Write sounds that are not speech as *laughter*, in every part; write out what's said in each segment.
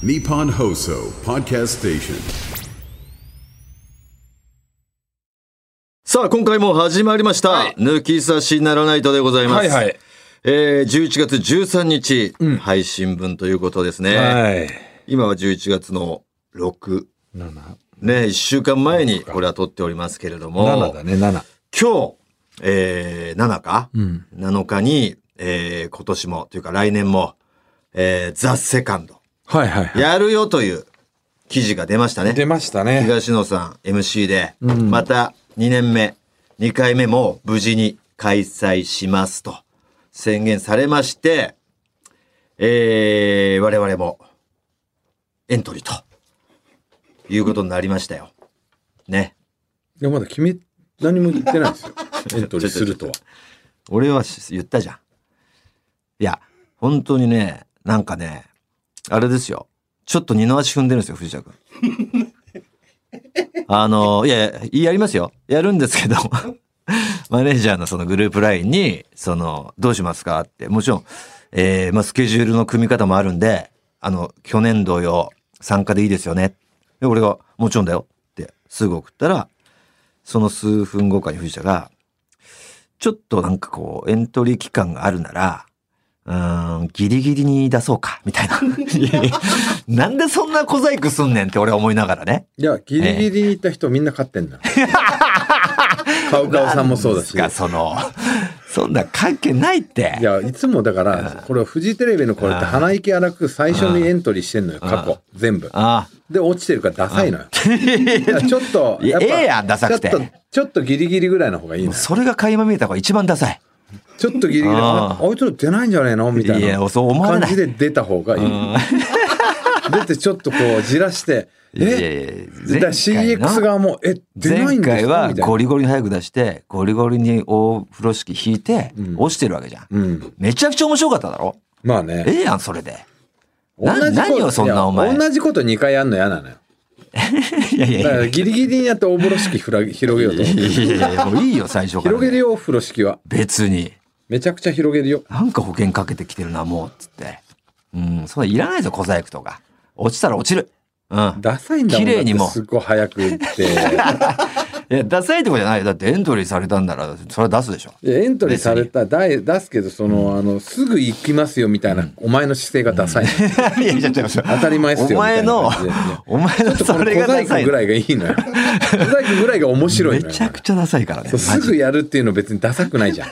Nippon Hoso Podcast Station. さあ、今回も始まりました。はい抜き差しならないとでございます。はいはい。えー、11月13日、配信分ということですね。はい。今は11月の6。7。ね、1週間前にこれは撮っておりますけれども、7だね、7。今日、えー、7日、うん。7日に、えー、今年も、というか来年も、えー、ザ・セカンド、はいはいはい。やるよという記事が出ましたね。出ましたね。東野さん MC で、うんまた2年目、2回目も無事に開催しますと宣言されまして、えー、我々もエントリーということになりましたよ。ね。いや、まだ決め、何も言ってないですよ。*laughs* エントリーするとは。俺はし言ったじゃん。いや、本当にね、なんかね、あれですよ。ちょっと二の足踏んでるんですよ、藤田君。*laughs* あの、いや、やりますよ。やるんですけど、*laughs* マネージャーのそのグループラインに、その、どうしますかって、もちろん、えー、まあ、スケジュールの組み方もあるんで、あの、去年同様、参加でいいですよね。で、俺が、もちろんだよって、すぐ送ったら、その数分後かに藤田が、ちょっとなんかこう、エントリー期間があるなら、うーん、ギリギリに出そうか、みたいな。*laughs* なんでそんな小細工すんねんって俺は思いながらね。いや、ギリギリに行った人みんな勝ってんだ。カウカウさんもそうだし。その、そんな関係ないって。いや、いつもだから、これはフジテレビのこれって鼻息荒く最初にエントリーしてんのよ、過去。全部。あで、落ちてるからダサいのよ。ちょっと、*laughs* いやっぱええやんダサくてちょっと、ちょっとギリギリぐらいの方がいい。それが垣間見えた方が一番ダサい。ちょっとギリギリ、あああいつら出ないんじゃねえの？みたいな感じで出た方がいい。*laughs* 出てちょっとこうじらして、え？やだ CX 側も、え、出ない前んです回はかみたいな。ゴリゴリに早く出して、ゴリゴリに大風呂敷引いて、落ちてるわけじゃん。うん。めちゃくちゃ面白かっただろ？まあね。ええやん、それで。な同じこと何をそんなお前同じこと2回やんの嫌なのよ。*laughs* いやいやいや。ギリギリにやって大風呂敷ふら広げようと思って。いやいやもういいよ、最初から。広げるよ、風呂敷は。別に。めちゃくちゃ広げるよ。なんか保険かけてきてるな、もう、つって。うん、そんないらないぞ、小細工とか。落ちたら落ちる。うん。ダサいんだもん綺麗にもすっごい早く行って。*laughs* いや、ダサいとこじゃないよ。だってエントリーされたんなら、それは出すでしょ。いやエントリーされたら出出すけど、その、あの、すぐ行きますよみたいな、お前の姿勢がダサい。*laughs* いや、いや、違う違う。当たり前っすよお前のお前のそれ小がダサいぐ。らいがいいのよ。小細工ぐらいが面白いのよ。*laughs* めちゃくちゃダサいからね。すぐやるっていうの別にダサくないじゃん。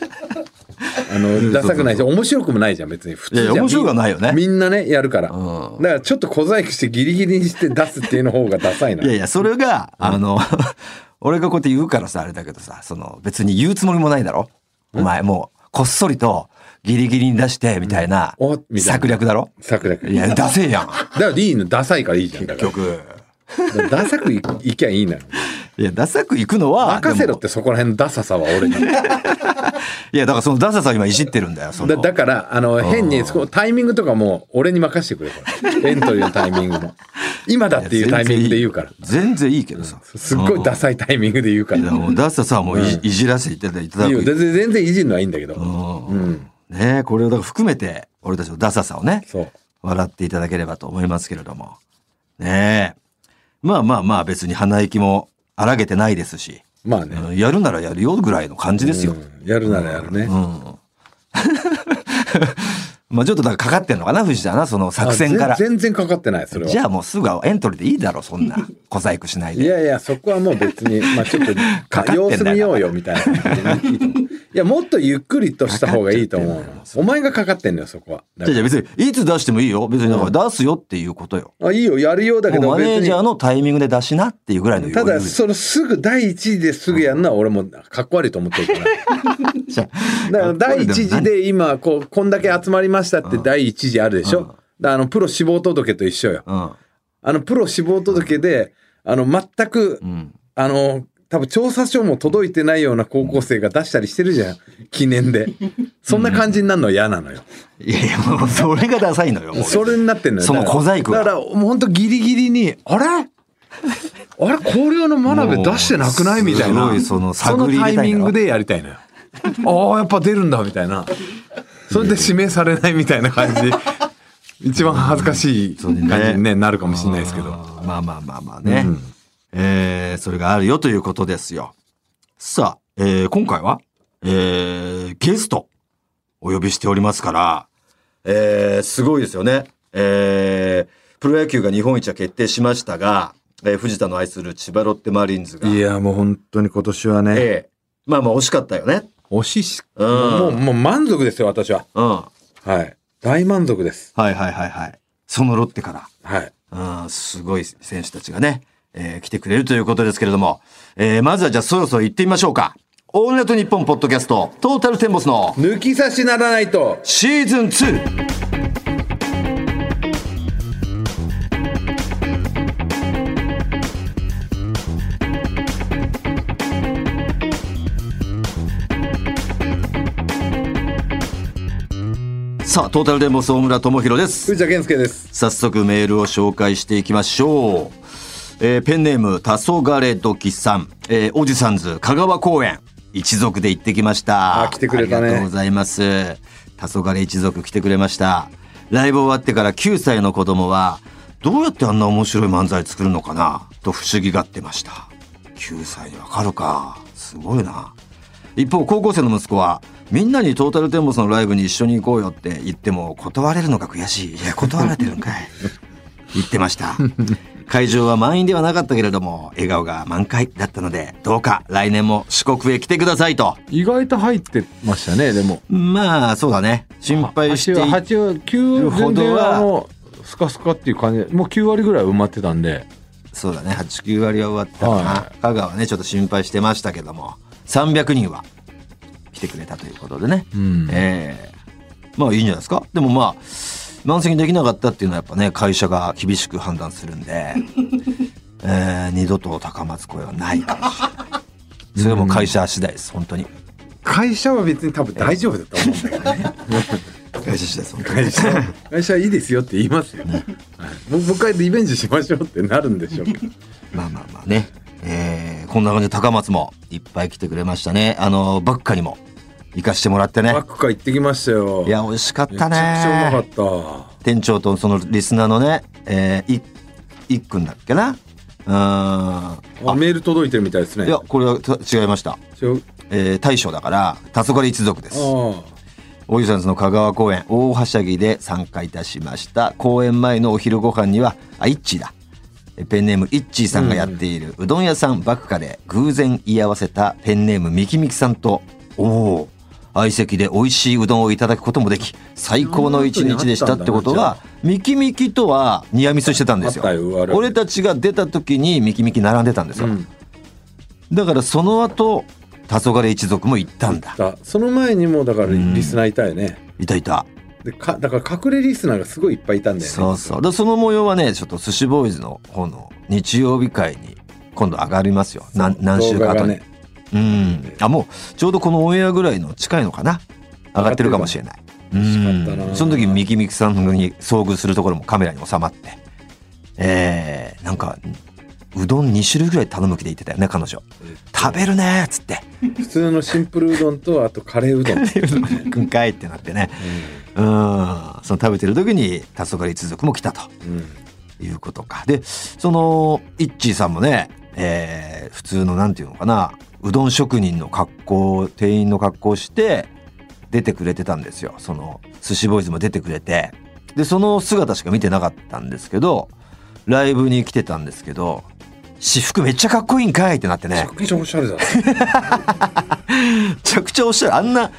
あの、ダサくないじゃん。面白くもないじゃん、別に。普通じゃんいやいや面白くはないよねみんなね、やるから。うんだからちょっと小細工してギリギリにして出すっていうの方がダサいのよ。いやいや、それが、あの、*laughs* 俺がこうやって言うからさ、あれだけどさ、その、別に言うつもりもないだろ？お前、もう、こっそりと、ギリギリに出して、みたいな策略だろ？策略。いや、ダセえやん。だからいいの、ダサいからいいじゃん。だから曲。*laughs* ダサくいいきゃいいのよ。いや、ダサく行くのは、任せろってそこら辺のダサさは俺に。*laughs* いや、だからそのダサさを今いじってるんだよ。だだから、あの、変に、タイミングとかも俺に任せてくれ、これ。*laughs* エントリーのタイミングも。今だっていうタイミングで言うから。全然いいけどさ。すっごいダサいタイミングで言うから。ダサさはもうい,、いじらせていただいただく。いいよ全然いじるのはいいんだけど。うんねえこれをだから含めて、俺たちのダサさをね。笑っていただければと思いますけれども。ねえ。まあまあまあ別に鼻息も荒げてないですし、まあね。うんやるならやるよぐらいの感じですよ。うんやるならやるね。まあちょっとだからかかってんのかな、藤田な、その作戦からあ。全全然かかってない、それは。じゃあもうすぐエントリーでいいだろ、そんな。*laughs* 小細工しないで。いやいや、そこはもう別に、まあちょっと、*laughs* かってんだよ様子見ようよみたいな感じで *laughs* いや、もっとゆっくりとした方がいいと思うの。お前がかかってんのよ、そこは。じゃあじゃあ別に、いつ出してもいいよ。別にだから出すよっていうことよ。らあ、いいよ、やるようだけど、マネー。ジャーのタイミングで出しなっていうぐらいのただ、そのすぐ第一次ですぐやるのは俺もかっこ悪いと思ってるから。だから第一次で今、こう、こんだけ集まりましたって第一次あるでしょ？だからあの、プロ志望届と一緒よ。うん。あの、プロ志望届で、あの、全く、うん。あの、多分調査書も届いてないような高校生が出したりしてるじゃん。記念で。*laughs* そんな感じになるのは嫌なのよ。いやいや、もうそれがダサいのよ。それになってんのよ。その小細工がだから、もう本当ギリギリに、あれ？あれ？高陵の真鍋出してなくない？みたいな。そのタイミングでやりたいのよ。ああ、やっぱ出るんだみたいな。それで指名されないみたいな感じで *laughs* 一番恥ずかしい感じに、ね、なるかもしれないですけど。まあまあまあまあね。うんえーそれがあるよということですよ。さあ、えー今回は、えーゲストお呼びしておりますから、えーすごいですよね。えープロ野球が日本一は決定しましたが、えー藤田の愛する千葉ロッテマリーンズが、いや、もう本当に今年はね、ええまあまあ惜しかったよね。惜しいし、うんもう、もう満足ですよ、私は。うん。ははい。大満足です。いはいはいはい。そのロッテから。はい。うん、すごい選手たちがね、えー来てくれるということですけれども、えーまずはじゃあそろそろ行ってみましょうか。オールナイトニッポンポッドキャスト、トータルテンボスの抜き差しならないと。シーズン 2! さあ、トータルテンボス大村智弘です。藤田健介です。早速メールを紹介していきましょう。えーペンネーム、黄昏時さん、えーおじさんず、香川公園、一族で行ってきました。あ来てくれたねありがとうございます。黄昏一族来てくれました。ライブ終わってから9歳の子供は、どうやってあんな面白い漫才作るのかな？と不思議がってました。9歳でわかるか。すごいな。一方高校生の息子はみんなにトータルテンボスのライブに一緒に行こうよって言っても断れるのが悔しい。いや断られてるんかい。*laughs* 言ってました。会場は満員ではなかったけれども笑顔が満開だったのでどうか来年も四国へ来てくださいと。意外と入ってましたね、でも。まあそうだね。心配してい8は9るほほどどはは、あの、スカスカっていう感じ。で、もう9割ぐらい埋まってたんで、そうだね。89割は終わったかな、は香川ねちょっと心配してましたけども。300人は来てくれたということでね、うん。ええ。まあいいんじゃないですか？でもまあ満席できなかったっていうのはやっぱね会社が厳しく判断するんで、*laughs* えー二度と高松声はないかもしれない。それも会社次第です本当に。会社は別に多分大丈夫だと思うんだけどね。*laughs* 会社次第です会社会社はいいですよって言いますよ。はいもうもう一回リベンジしましょうってなるんでしょうけど。*laughs* まあまあまあね、えーこんな感じで高松もいっぱい来てくれましたね。あのバッカにも。行かしてもらってね。バックカ行ってきましたよ。いや美味しかっめちたねゃくちゃうまかっ店長とそのリスナーのね、えー、いいっくんだっけな。うーん。た。あ。メール届いてるみたいですね。いやこれはた違いました、違う。えー、大将だから黄昏一族です。あおじさんズの香川公演大はしゃぎで参加いたしました。公演前のお昼ご飯にはあイッチーだ。えペンネームイッチーさんがやっているうどん屋さんバクカで偶然居合わせたペンネームミキミキさんとおお相席で美味しいうどんをいただくこともでき最高の一日でしたってことはミキミキとはニアミスしてたんですよ。俺たちが出た時にミキミキ並んでたんですよ、あ。うん。だからその後黄昏一族も行ったんだ。だその前にもだからリスナーいたよね。いたいたでかだから隠れリスナーがすごいいっぱいいたんだよね。そうそう。でその模様はねちょっと寿司ボーイズの方の日曜日会に今度上がりますよ。何何週か後に、ね。うん。あもうちょうどこのオンエアぐらいの近いのかな？上がってるかもしれない。その時ミキミキさんに遭遇するところもカメラに収まって。えー、なんかうどん2種類ぐらい頼む気で言ってたよね彼女。食べるねーっつって。普通のシンプルうどんとあとカレーうどん。くん。*laughs* かいってなってね。うんその食べてる時に黄昏一族も来たとうん。いうことか。で、その、イッチーさんもね、えー普通のなんていうのかな、うどん職人の格好、店員の格好をして出てくれてたんですよ。その、寿司ボーイズも出てくれて。で、その姿しか見てなかったんですけど、ライブに来てたんですけど、私服めっちゃかっこいいんかいってなってねめちゃ。くちゃおしゃれだった。*laughs* めちゃくちゃおしゃれ。あんな、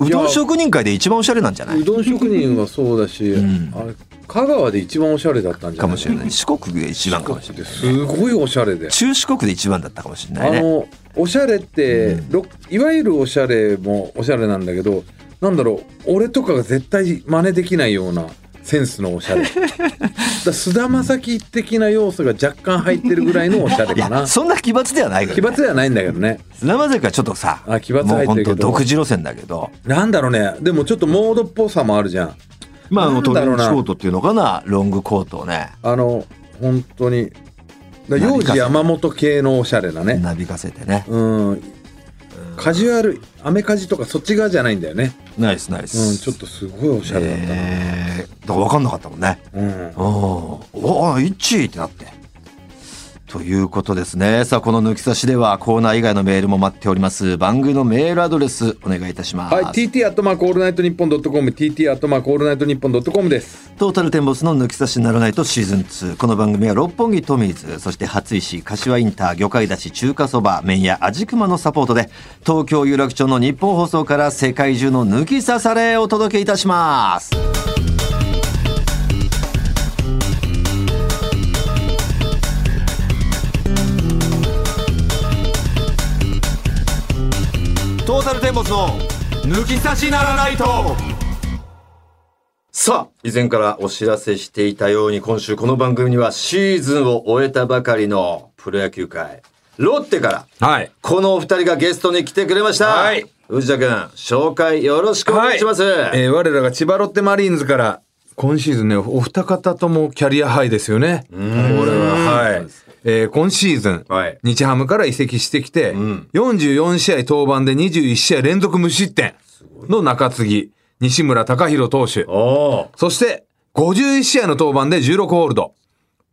うどん職人界で一番おしゃれなんじゃない？うどん職人はそうだし、んあれ香川で一番おしゃれだったんじゃない？かもしれない。四国で一番かもしれない。すごいおしゃれで。中四国で一番だったかもしれないね。あのおしゃれって、ろいわゆるおしゃれもおしゃれなんだけどなんだろう俺とかが絶対真似できないようなセンスのおしゃれ。だ菅田将暉的な要素が若干入ってるぐらいのおしゃれかな。そんな奇抜ではないから、奇抜ではないんだけどね。菅田将暉はちょっとさ、あ奇抜入ってるけど。当独自路線だけど、なんだろうね。でもちょっとモードっぽさもあるじゃん。まあ、あの、トレンチコートっていうのかな、ロングコートをね、あの本当に。だ幼児山本系のおしゃれなね。なびかせてね。うんカジュアルアメカジとかそっち側じゃないんだよねナイスナイス。うんちょっとすごいおしゃれだったな、えー、だから分かんなかったもんね。うんおお、一位ってなって。ということですね。さあ、この抜き差しではコーナー以外のメールも待っております。番組のメールアドレスお願いいたします。はい、TT アットマークオールナイトニッポンドットコム、TT アットマークオールナイトニッポンドットコムです。トータルテンボスの抜き差しならないとシーズン2。この番組は六本木トミーズ、そして初石、柏インター、魚介だし、中華そば、麺屋、味熊のサポートで、東京有楽町のニッポン放送から世界中の抜き差されをお届けいたします。トータルテンボスの抜き差しならないとさあ、以前からお知らせしていたように今週この番組にはシーズンを終えたばかりのプロ野球界、ロッテからはい。このお二人がゲストに来てくれました。はい。藤田君、紹介よろしくお願いします。えー我らが千葉ロッテマリーンズから、今シーズンね、お二方ともキャリアハイですよね。これは、はい。えー今シーズン、はい日ハムから移籍してきて、44試合登板で21試合連続無失点の中継ぎ、西村隆弘投手。おーそして、51試合の登板で16ホールド。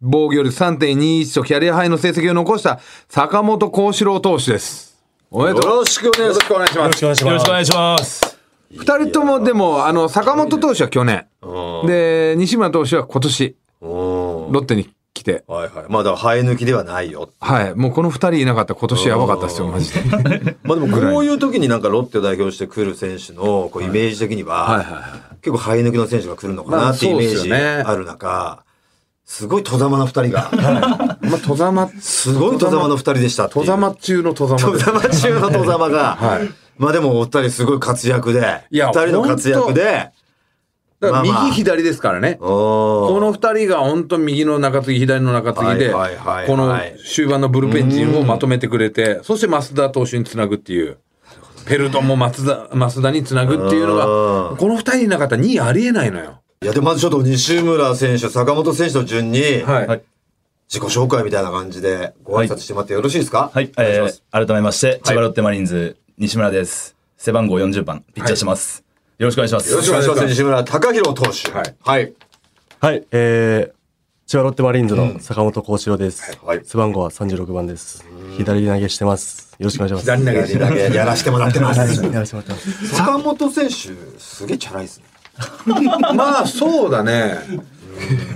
防御率3.21とキャリアハイの成績を残した坂本幸四郎投手です。おめでよとう。ろしくお願いします。お願いします。よろしくお願いします。二人ともでも、あの、坂本投手は去年。で、西村投手は今年、おーロッテに来て。はいはい。まあだから生え抜きではないよ。はい。もうこの二人いなかったら今年やばかったですよ、マジで。*laughs* まあでもこういう時になんかロッテを代表してくる選手のこうイメージ的には、はい。はいは結構生え抜きの選手が来るのかなっていうイメージある中、すごい戸様の二人が、*laughs* まあ、戸様、すごい戸様の二人でした戸様中の戸様戸です。様中の戸様が、はい。まあでもお二人すごい活躍で、二人の活躍で、だからまあまあ右左ですからね。ここの二人が本当右の中継ぎ、左の中継ぎで、はいはいはいはいこの終盤のブルペン陣をまとめてくれて、そして増田投手につなぐっていう。ペルトンも松田、増田につなぐっていうのうんが、この二人いなかったら2位ありえないのよ。いやでまずちょっと西村選手、坂本選手の順に、はい。はい自己紹介みたいな感じでご挨拶してもらってよろしいですか？はい、お願いしまえす。ー、改めまして、千葉ロッテマリーンズ、西村です。背番号40番、ピッチャーしてます。よろしくお願いします。よろしくお願いします。西村貴弘投手。はいはい。はい、えー、千葉ロッテマリーンズの坂本幸四郎です。はい背番号は36番です。左投げしてます。よろしくお願いします。左投げやらせてもらってます。*laughs* やらせてもらってます。坂本選手、すげえチャラいですね。*laughs* まあ、そうだね。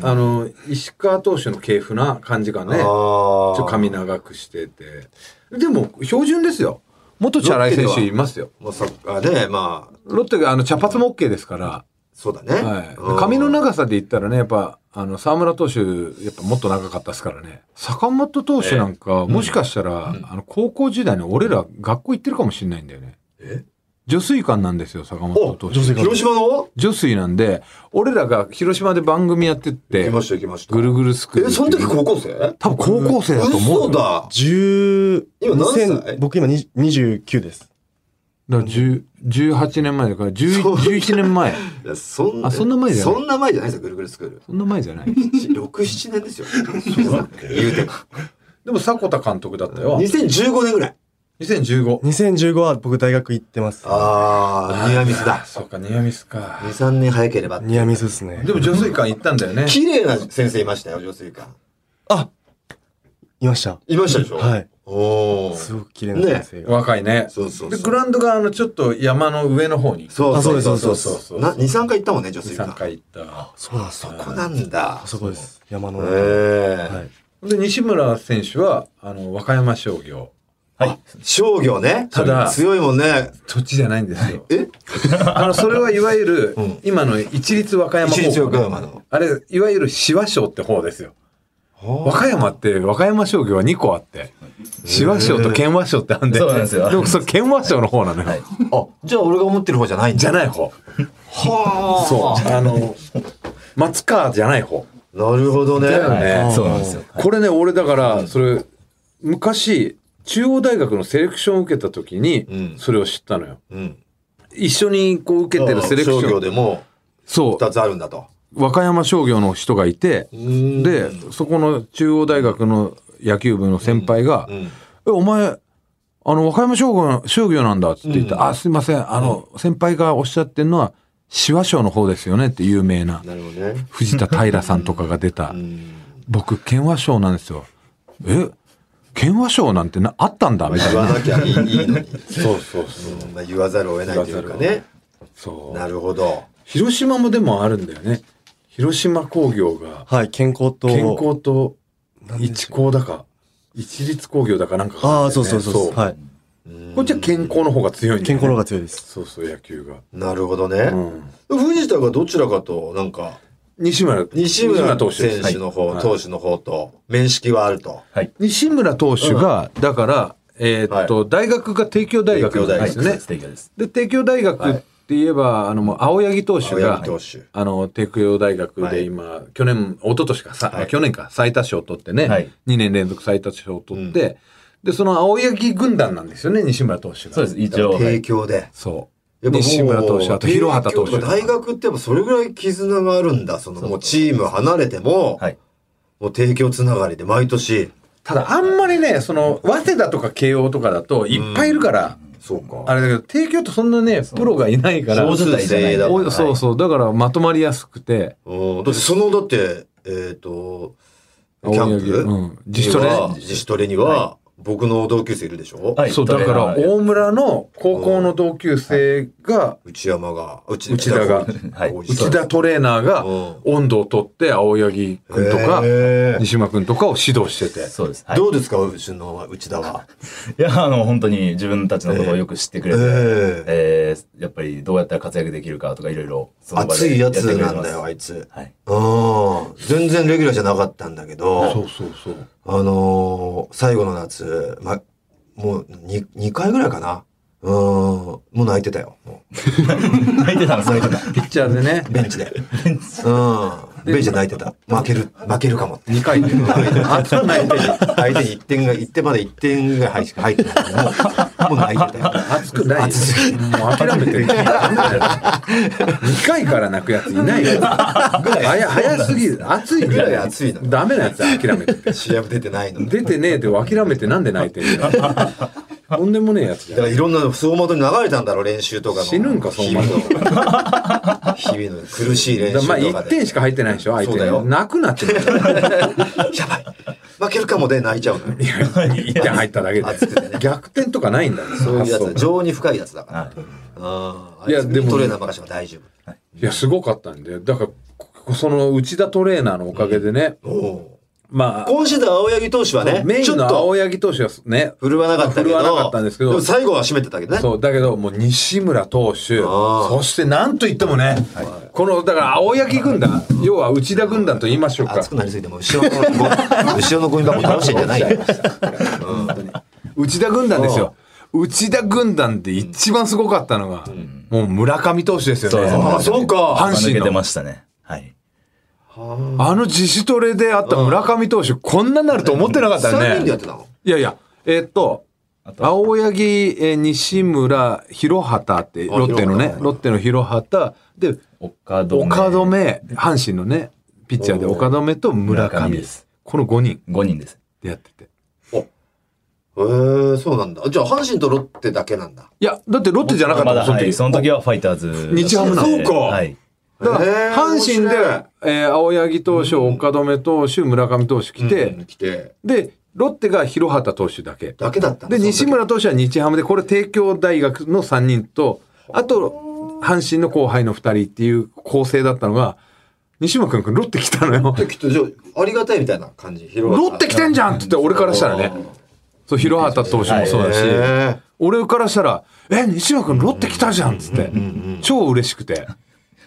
あの、石川投手の系譜な感じがね。ちょっと髪長くしてて。でも、標準ですよ。元チャラい選手いますよ。もうさあね、まあ、ロッテがあの茶髪も OK ですから。そうだね。はいうん。髪の長さで言ったらね、やっぱ、あの、沢村投手、やっぱもっと長かったですからね。坂本投手なんか、もしかしたら、あの、高校時代に俺ら学校行ってるかもしれないんだよね。え？女水館なんですよ、坂本お投手。広島の？女水なんで、俺らが広島で番組やってって行き、ました行きました。ぐるぐるスクールえ、その時高校生？多分高校生だと思う。嘘だ。10、今何歳？2000僕今20 29です。だから10 18年前だから、10そう11年前。いやそんあそんな前じゃないそんな前じゃないですよ、ぐるぐるスクール。そんな前じゃない。6、7年ですよ。言うても。でも迫田監督だったよ。2015年ぐらい。2015。2015は僕大学行ってます。あー、ニアミスだ。そうか、ニアミスか。2、3年早ければ。ニアミスですね。でも女水館行ったんだよね。綺麗な先生いましたよ、女性館。あいました。いましたでしょ？はい。おー。すごく綺麗な先生が。若いね。そうそうそうで、グラウンドがあの、ちょっと山の上の方に。そうそうそうそうそうそうな2、3回行ったもんね、女2、性3館。回行った。そうなんですね。ここなんだあ。そこです。山のへ中。え。はい。で、西村選手は、あの、和歌山商業。はい。商業ね。ただ強いもんね。土地じゃないんですよ。え？*laughs* あの、それはいわゆる、うん今の一律和歌山方一律和歌山のあれ、いわゆる紫波賞って方ですよ。和歌山って、和歌山商業は2個あって、紫波賞と県和賞ってあんで。そうなんですよでも、それ県和賞の方なのよ。はいあ、じゃあ俺が思ってる方じゃないんだ。じゃない方。はそう。あの、松川じゃない方。なるほどね。だよねはいそうなんですよ。これね、俺だから、それ、昔、中央大学のセレクションを受けた時にうん、それを知ったのよ。うん。一緒にこう受けてるセレクシ商業ョン。でもそ2つあるんだと。う。和歌山商業の人がいて、んで、そこの中央大学の野球部の先輩が、うん。え、お前、あの、和歌山商業商業なんだっつって言って、あ、すいません、あの、先輩がおっしゃってるのは、紫波賞の方ですよねって有名な、ね。藤田平さんとかが出た、*laughs* 僕、県和賞なんですよ。え県和賞なんてなあったんだみたいな。言わなきゃいいのに。そうそうそう。うんまあ、言わざるを得ないというかね。そう。なるほど。広島もでもあるんだよね。広島工業が、はい、健康と。健康と一工だか、一律工業だかなんかがああ、そうそうそうそう。はい。こっちは健康の方が強いね健康の方が強いです。そうそう、野球が。なるほどね。うん。藤田がどちらかと、なんか、西村、西村投手です選手の方、はい投手の方と、面識はあると。はい。西村投手が、だから、えーっと、大学が帝京大学ですよね。です。で、帝京大学って言えば、あの、もう青柳投手青が柳、投手。あの、帝京大学はいで今、去年、一昨年かさ、はい去年か、最多勝を取ってね、はい2年連続最多勝を取って、で、その青柳軍団なんですよね、西村投手が。そうです。一応。は帝い京で。そう。やっぱもう西村投手、あと広畑投手。大学ってやっぱそれぐらい絆があるんだ。そのもうチーム離れても、はい。もう帝京つながりで毎年。ただ、あんまりね、その、早稲田とか慶応とかだと、いっぱいいるから、そうか。あれだけど、帝京ってそんなね、プロがいないから、小伝いじゃないだおそうそう、だからまとまりやすくて、うんだってその、だって、えっ、と、キャンプ、うん自主トレ自主トレには、僕の同級生いるでしょ、はい。そう、だから、はい大村の高校の同級生が、内山が、内内田が。内田トレーナーがうん。温度を取って、青柳くんとか、西島くんとかを指導してて。そうです。はい。どうですか、うちの内田は。*laughs* いや、あの、本当に自分たちのことをよく知ってくれて、ええーやっぱりどうやったら活躍できるかとかいろいろ、熱いやつなんだよ、あいつ。はい。うん。全然レギュラーじゃなかったんだけど、そうそうそう。あのー最後の夏、ま、もう2、2回ぐらいかな。うん。もう泣いてたよ。も *laughs* 泣いてたんです泣いてた。ピッチャーでねう、ベンチで。うん。ベンチで泣いてた。負ける、負けるかもって。2回で。熱くないで。相手に1点が、1点まで1点が入入ってない。もう、もう泣いてたよ。熱くないよ。熱すぎもう諦めてる。2回から泣くやついないよ。早早すぎる。熱いぐらい熱いのダメなやつは諦めてて。試合も出てないのに。出てねえで諦めてなんで泣いてるの *laughs* とんでもねえやつじゃん。だからいろんな走馬灯に流れたんだろう、練習とかの。死ぬんか走馬灯日々の。日々の苦しい練習とまあかで。1点しか入ってないでしょ相手そうだよ泣くなって *laughs* やばい。負けるかもで泣いちゃうのよ。1点入っただけで熱くてね逆転とかないんだよそういうやつ発想だ。情に深いやつだから。はいああ。いやでもトレーナー任せば大丈夫。いやすごかったんでだからその内田トレーナーのおかげでね、おお。まあ今シーズン青柳投手はね、メインのちょっと青柳投手はね振るわなかったけど。振るわなかったんですけども最後は締めてたけどね。そうだけどもう西村投手そしてなんといってもね、このだから青柳軍団要は内田軍団と言いましょうか熱くなりすぎてもう後ろの *laughs* 後ろのゴミ箱倒してんじゃないよ。内田軍団ですよ内田軍団で一番すごかったのが、もう村上投手ですよね。そうか。阪神抜けてのましたね。はい。あの自主トレであった村上投手、こんなになると思ってなかったよ3人でやねっ。てたの？いやいや、えーっと、と青柳、えー西村、広畑って、ロッテのね、ロッテの広畑、で、岡留。岡留、阪神のね、ピッチャーで岡留と村村上上です。この5人5人です。でやってて。へえ、そうなんだ。じゃあ、阪神とロッテだけなんだ。いや、だってロッテじゃなかったもん、その時。まだはい、その時はファイターズ。日ハムそうかはい。だから、阪神で、えー青柳投手、岡留投手、村上投手来て、来て、で、ロッテが広畑投手だけ。だけだったで、西村投手は日ハムで、これ帝京大学の3人と、あと、阪神の後輩の2人っていう構成だったのが、西村君、ロッテ来たのよ。きっと、じゃあ、ありがたいみたいな感じ。ロロッテ来てんじゃんって言って、俺からしたらね。そう、広畑投手もそうだし、へ俺からしたら、え、西村君、ロッテ来たじゃんっつって、超嬉しくて。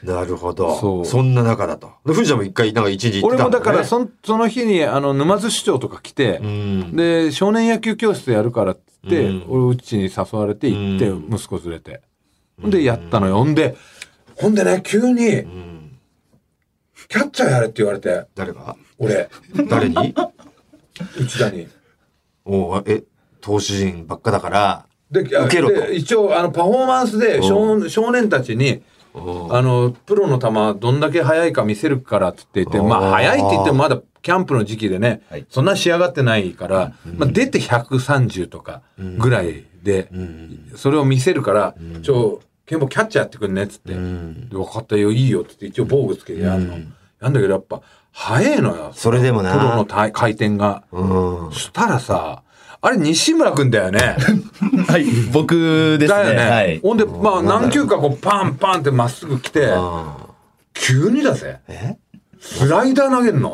なるほど。そうそんな中だと。で藤田も一回、なんか一時行って俺もたんだ、ね、だからそん、その日に、あの、沼津市長とか来て、んで、少年野球教室やるからって言って、うん俺、うちに誘われて行って、うん息子連れて。ほんで、やったのよ。ほんで、ほんでね、急に、うん。キャッチャーやれって言われて、誰が？俺、誰に？*laughs* 内田に。おうえ、投手陣ばっかだから、で、受けろとで一応、あの、パフォーマンスで少,、少年たちに、あのプロの球どんだけ速いか見せるからって言ってまあ速いって言ってもまだキャンプの時期でね、はい。そんな仕上がってないから、まあ、出て130とかぐらいで、それを見せるから「ちょケンボキャッチャーやってくんね」っつって「で分かったよいいよ」っつって一応防具つけてやるの、やん。だけどやっぱ速いのよ。それでもな。プロの回回転が。うん。そしたらさあれ西村君だよね。*laughs* はい、僕ですね。だよね。はい。ほんで、まあ、何球かこう、パンパンってまっすぐ来て、急にだぜ。え？スライダー投げんな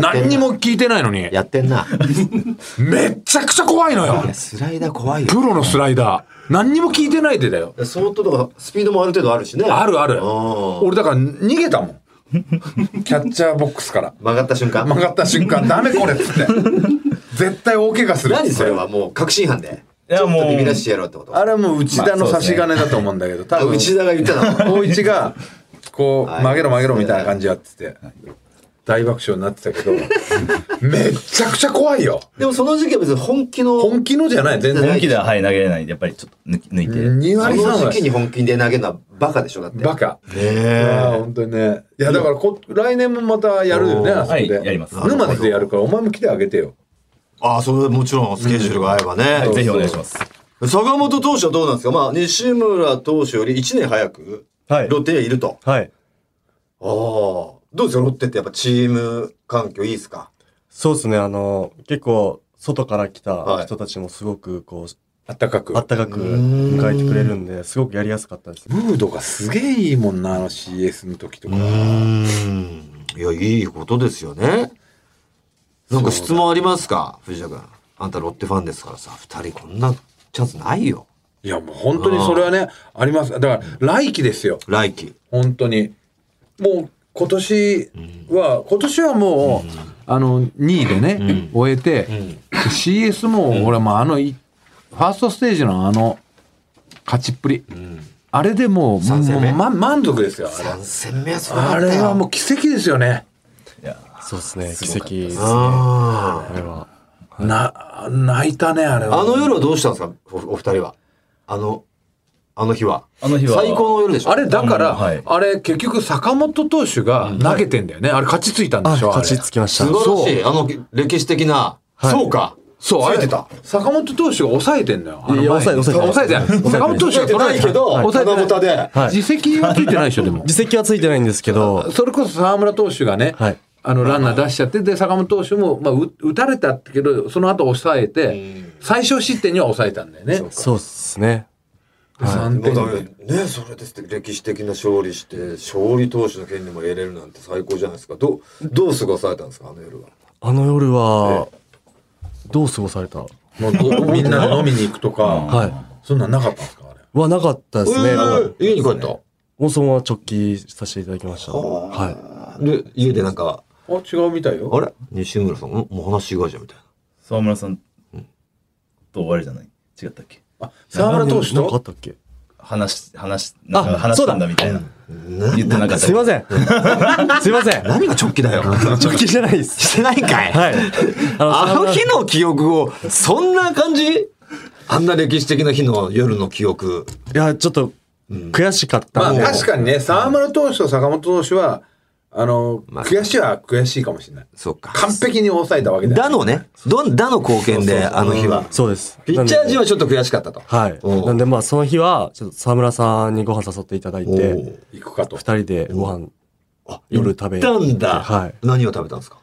何にも聞いてないのに。やってんな。*laughs* めっちゃくちゃ怖いのよスライダー怖いよ。プロのスライダー。何にも聞いてないでだよ。相当とか、スピードもある程度あるしね。あるある。うん俺だから逃げたもん。*laughs* キャッチャーボックスから。曲がった瞬間。曲がった瞬間、ダメこれっつって。絶対大怪我する。何それはもう確信犯で。いやちょっともうビビらしてやろうってこと。あれはもう内田の差し金だと思うんだけど、多分。内田が言ってたの。光一がこう *laughs* はい曲げろ曲げろみたいな感じやってて大爆笑になってたけど *laughs* めっちゃくちゃ怖いよでもその時期は別に本気の。本気のじゃない全然本気では、はい、投げれないんで、やっぱりちょっと抜き抜いて。2そ割3の時割期に本気で投げるのはバカでしょだって。バカねえ。本当にねいやだからこ来年もまたやるよねあそこで、はいやります沼津でやるからお前も来てあげてよああ、それもちろんスケジュールが合えばね。ぜひお願いします。坂本投手はどうなんですか？まあ、西村投手より1年早く、はいロッテにはいると。はい。ああ。どうですか？ロッテってやっぱチーム環境いいですか？そうですね、あの、結構、外から来はいた人たちもすごく、こう、あったかくあったかく迎えてくれるんで、すごくやりやすかったです。ムードがすげえいいもんなあの CS の時とかん。いや、いいことですよね。なんか質問ありますか？藤田君。あんたロッテファンですからさ、二人こんなチャンスないよ。いやもう本当にそれはねあります。だから来季ですよ。来季。本当に。もう今年は、今年はもう、あの2位でね、終えて、CS も俺もあのいファーストステージのあの勝ちっぷり、あれでもうもうま満足ですよあ3れあよ。れはもう奇跡ですよねそうですね、奇跡ですね。ああれは。な泣いたねあれあ。はあの夜はどうしたんですか？おお二人は。あの、あの日は。あの日は。最高の夜でしょ？あれだから、うんはいあれ結局坂本投手が投げてんだよね、あれ勝ちついたんであ、しょ勝ちつきました。素晴らしい。あの歴史的な。はいそうか。そう、あれついてた。坂本投手が抑えてんだよ。あの抑え抑えて抑えてない。坂本投手が取られてけど、抑えてないで。はい自責はついてないでしょ、でも。自責はついてないんですけど、それこそ沢村投手がね、はい。あのランナー出しちゃって、で、坂本投手も、まあ、う打たれたけど、その後抑えて、最小失点には抑えたんだよね。そうですね。で3点だからで。ね、それですって歴史的な勝利して、勝利投手の権利も得れるなんて最高じゃないですか。どう、どう過ごされたんですか、あの夜は？あの夜は、どう過ごされた？もうど *laughs* みんなで飲みに行くとか、はい。そんなんなかったんですか、あれ？はなかったですね。えー家に帰った？もうそのまま直帰させていただきました。はい。で、家でなんか、あ、違うみたいよ。あれ？西村さん、ん？もう話違うじゃんみたいな。沢村さんと終わりじゃない？違ったっけ？あ沢村投手なんかあとったっけ？話し、話し、なんかあ話したんだみたいな。言ってなかったすいません。すいません。何が直帰だよ。直帰じゃないです。してないんかい。はい。ああの日の記憶を、そんな感じ？あんな歴史的な日の夜の記憶。いや、ちょっと、悔しかったまあ。確かにね、沢村投手と坂本投手は、あの、まあ悔しいは悔しいかもしれない。そうか。完璧に抑えたわけだだのね、どん、だの貢献で、あの日は。そうです。ピッチャー陣ははちょっと悔しかったと。はい。おうなんでまあその日は、ちょっと沢村さんにご飯誘っていただいおて、う行くかと。二人でご飯、あ夜食べ行ったんだ。はい。何を食べたんですか？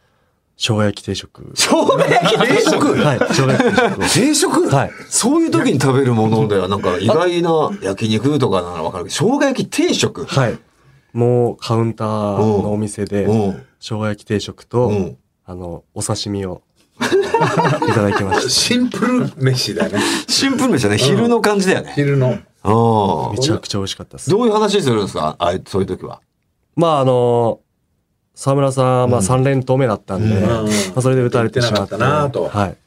生姜焼き定食。生姜焼き定食？はい。生姜焼き定食を。定食？はい。そういう時に食べるものでは、なんか意外な焼肉とかならわかるけど、生姜焼き定食？はい。もうカウンターのお店で、うん生姜焼き定食と、うんあの、お刺身を *laughs* いただきましシンプル飯だよね。シンプルでしたね。昼の感じだよね。昼の。ああた。めちゃくちゃ美味しかったです。どういう話するんですか？あそういう時は。まああの、沢村さんはまあ3連投目だったんで、うんまあ、それで打たれてしまったなとはい。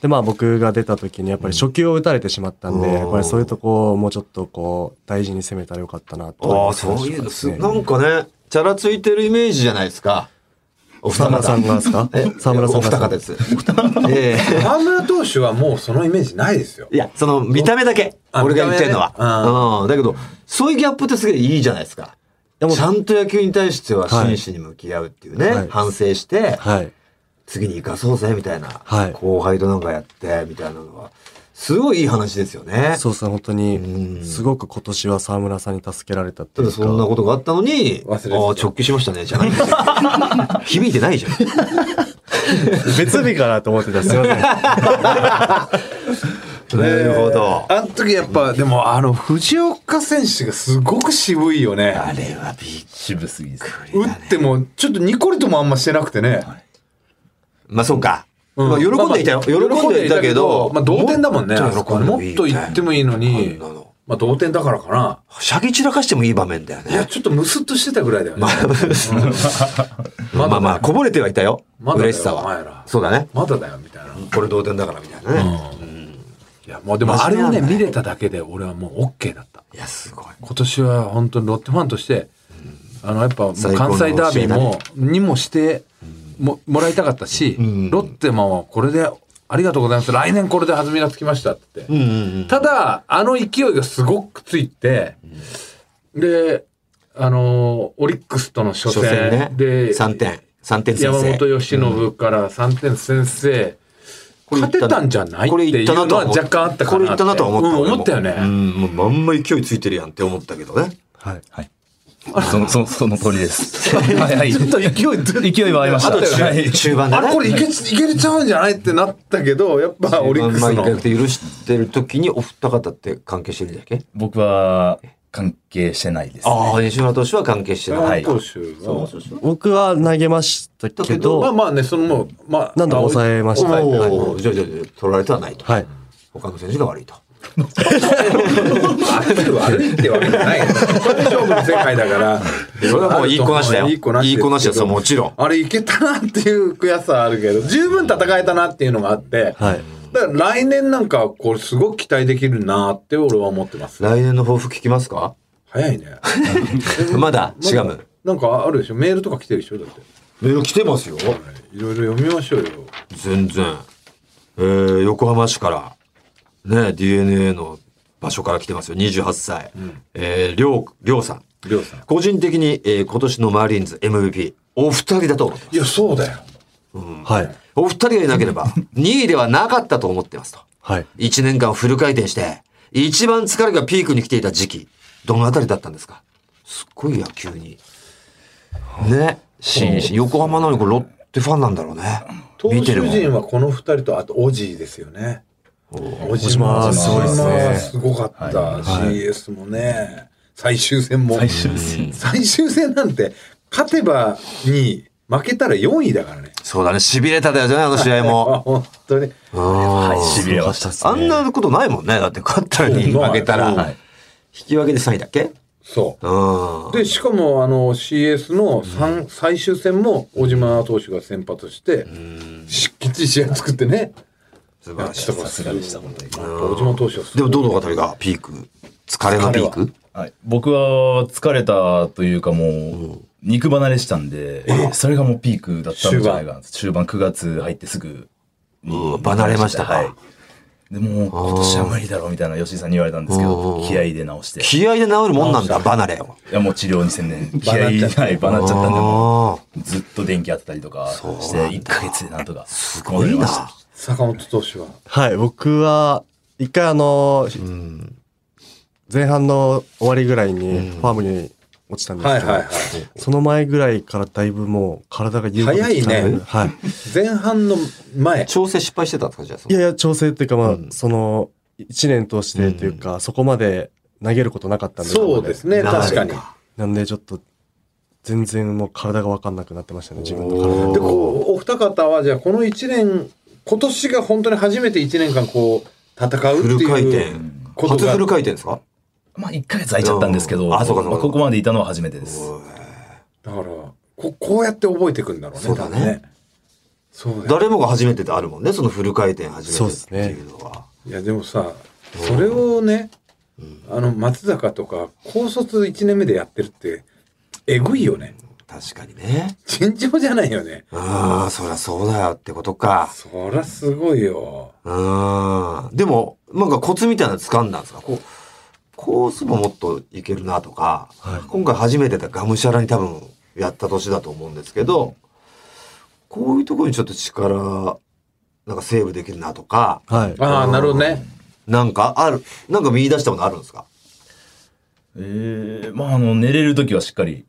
で、まあ僕が出た時にやっぱり初球を打たれてしまったんで、うんやっぱりそういうとこをもうちょっとこう、大事に攻めたらよかったなとああ、思そういうすね。なんかね、チャラついてるイメージじゃないですか？お二沢村さん方。がですか？え沢村さんがお二方です。ええ沢村投手はもうそのイメージないですよ。いや、その見た目だけ。あ俺が言ってんのは。うん。だけど、そういうギャップってすげえいいじゃないですか。ちゃんと野球に対してははい真摯に向き合うっていうね、はい反省して、はい。次に生かそうぜみたいな、はい後輩となんかやってみたいなのはすごいいい話ですよね。そうですね、本当うんに、すごく今年は沢村さんに助けられたっていうか。ただそんなことがあったのに、ああ忘れてた直球しましたねじゃない *laughs* 響いてないじゃん。別日かなと思ってた。すいません。*laughs* なるほど。あの時やっぱ、でもあの、藤岡選手がすごく渋いよね。あれはびっ渋すぎです。打っても、ちょっとニコリともあんましてなくてね。まあそうか。うんまあ喜んでいたよ。喜んでいたけど、まあ同点だもんね。もっと言ってもいいのにまあ同点だからかな。しゃぎ散らかしてもいい場面だよいや、ね。ちょっとムスッとしてたぐらいだよね。まあまあまあ、こぼれてはいたよ。まだ嬉しさは。そうだね。まだだよ、みたいな。これ同点だからみたいなね。いや、もうでもあれをね、見れただけで俺はもう OK だった。いや、すごい。今年は本当にロッテファンとして、あの、やっぱ関西ダービーも、にもしても、もらいたかったし、んロッテもこれで、ありがとうございます。来年これで弾みがつきましたって。うんうんうん。ただ、あの勢いがすごくついて、で、あの、オリックスとの初初戦戦ね。で、3点。3点。山本由伸から3点先制、これいった勝てたんじゃないこれっていうのは若干あったかなってこれいったなとは思った。うん思ったよねうん、もうまんま勢いついてるやんって思ったけどね。はい。はい。その、その、その通りです。*laughs* はいはい。ちょっと勢い、勢いはありました。あと中はい中盤でね。あれこれいけいけちゃうんじゃないってなったけど、やっぱオリックスのまあい。かなくて許してる時にお二方って関係してるんだっけ？僕は関係してないです、ね。ああ、西村投手は関係してない。はい投手は僕は投げましたけど、まあまあね、そのもう、まあ。何度も抑えました。はいじゃあじゃ取られてはないと。はい。他の選手が悪いと。悪いってわけじゃないよ。勝負の世界だから。それはもういい子なしだよいい子なしいい子なしですよもちろんあれいけたなっていう悔しさはあるけど、十分戦えたなっていうのがあって。はい。だから来年なんか、これすごく期待できるなって俺は思ってます。来年の抱負聞きますか？早いね。*laughs* まだ？違う。なんかあるでしょ？メールとか来てるでしょ？だって。メール来てますよ。いろいろ読みましょうよ。全然。えー、横浜市から、ね、DNA の場所から来てますよ。28歳。えー、りょう、りょうさん。りょうさん。個人的に、えー今年のマーリンズ MVP、お二人だと思ってます。いや、そうだよ。はい。お二人がいなければ、*laughs* 2位ではなかったと思ってますと。はい。1年間フル回転して、一番疲れがピークに来ていた時期、どのあたりだったんですか？すっごい野球に。ね。真摯。横浜なのにこれロッテファンなんだろうね。投手見てるもん。陣はこの二人と、あとオジーですよね。オジ島すごいですねすごかった。CS もね、最終戦も。最終戦。最終戦なんて、勝てば2位、負けたら4位だからね。そうだね。痺れただよね、あの試合あ、も。*laughs* 本当に。はいしびれました。あんなことないもんね。だって勝ったのにそう負けたら。そう引き分けで3位だっけ？そう。うん。で、しかも、あの、CS の三最終戦も、小島投手が先発して、しきっちり試合作ってね。素晴らしい。さすがでした、本当に。小島投手はでも、どのあたりがピーク？疲れのピーク？は。い、僕は疲れたというかもう肉離れしたんで、それがもうピークだったんじゃないかな。終盤。9月入ってすぐにうん離れましたか。はい。でもう今年は無理だろうみたいな吉井さんに言われたんですけうんど気合で直して。い気合で治るもんなんだ、離れを。やもう治療に専念。気合バナっちゃった。はいバナっちゃったんでもずっと電気当てたりとかして1ヶ月でなんとかすごいな。坂本投手は。はい。僕は、一回あの、前半の終わりぐらいにファームに落ちたんですけど。その前ぐらいからだいぶもう体が早いねはい。前半の前。調整失敗してたんですかじゃいやいや、調整っていうかまあ、その、一年通してというか、そこまで投げることなかったんで。そうですね、確かに。なんでちょっと、全然もう体が分かんなくなってましたね、自分の体で、が。こう、お二方は、じゃあ、この1年、今年が本当に初めて1年間、こう、戦うってフル回い転。う。ことが初フル回転ですか？まあ1ヶ月空いちゃったんですけどあそうかそうか。まあここまでいたのは初めてです。だから、ここうやって覚えていくんだろうね、そうだね。そう。誰もが初めてであるもんね、そのフル回転初めてっていうのは。いや、でもさ、それをね、あの、松坂とか、高卒1年目でやってるって、えぐいよね。確かにね。尋常じゃないよね。ああ、そりゃそうだよってことか。そりゃすごいよ。うん。でも、なんかコツみたいなの掴んだんですか？こう、コースももっといけるなとか、はい今回初めてだがむしゃらに多分やった年だと思うんですけど、こういうところにちょっと力、なんかセーブできるなとか、はい。ああ、なるほどね。なんかある、なんか見出したものあるんですか？ええまああの、寝れるときはしっかり、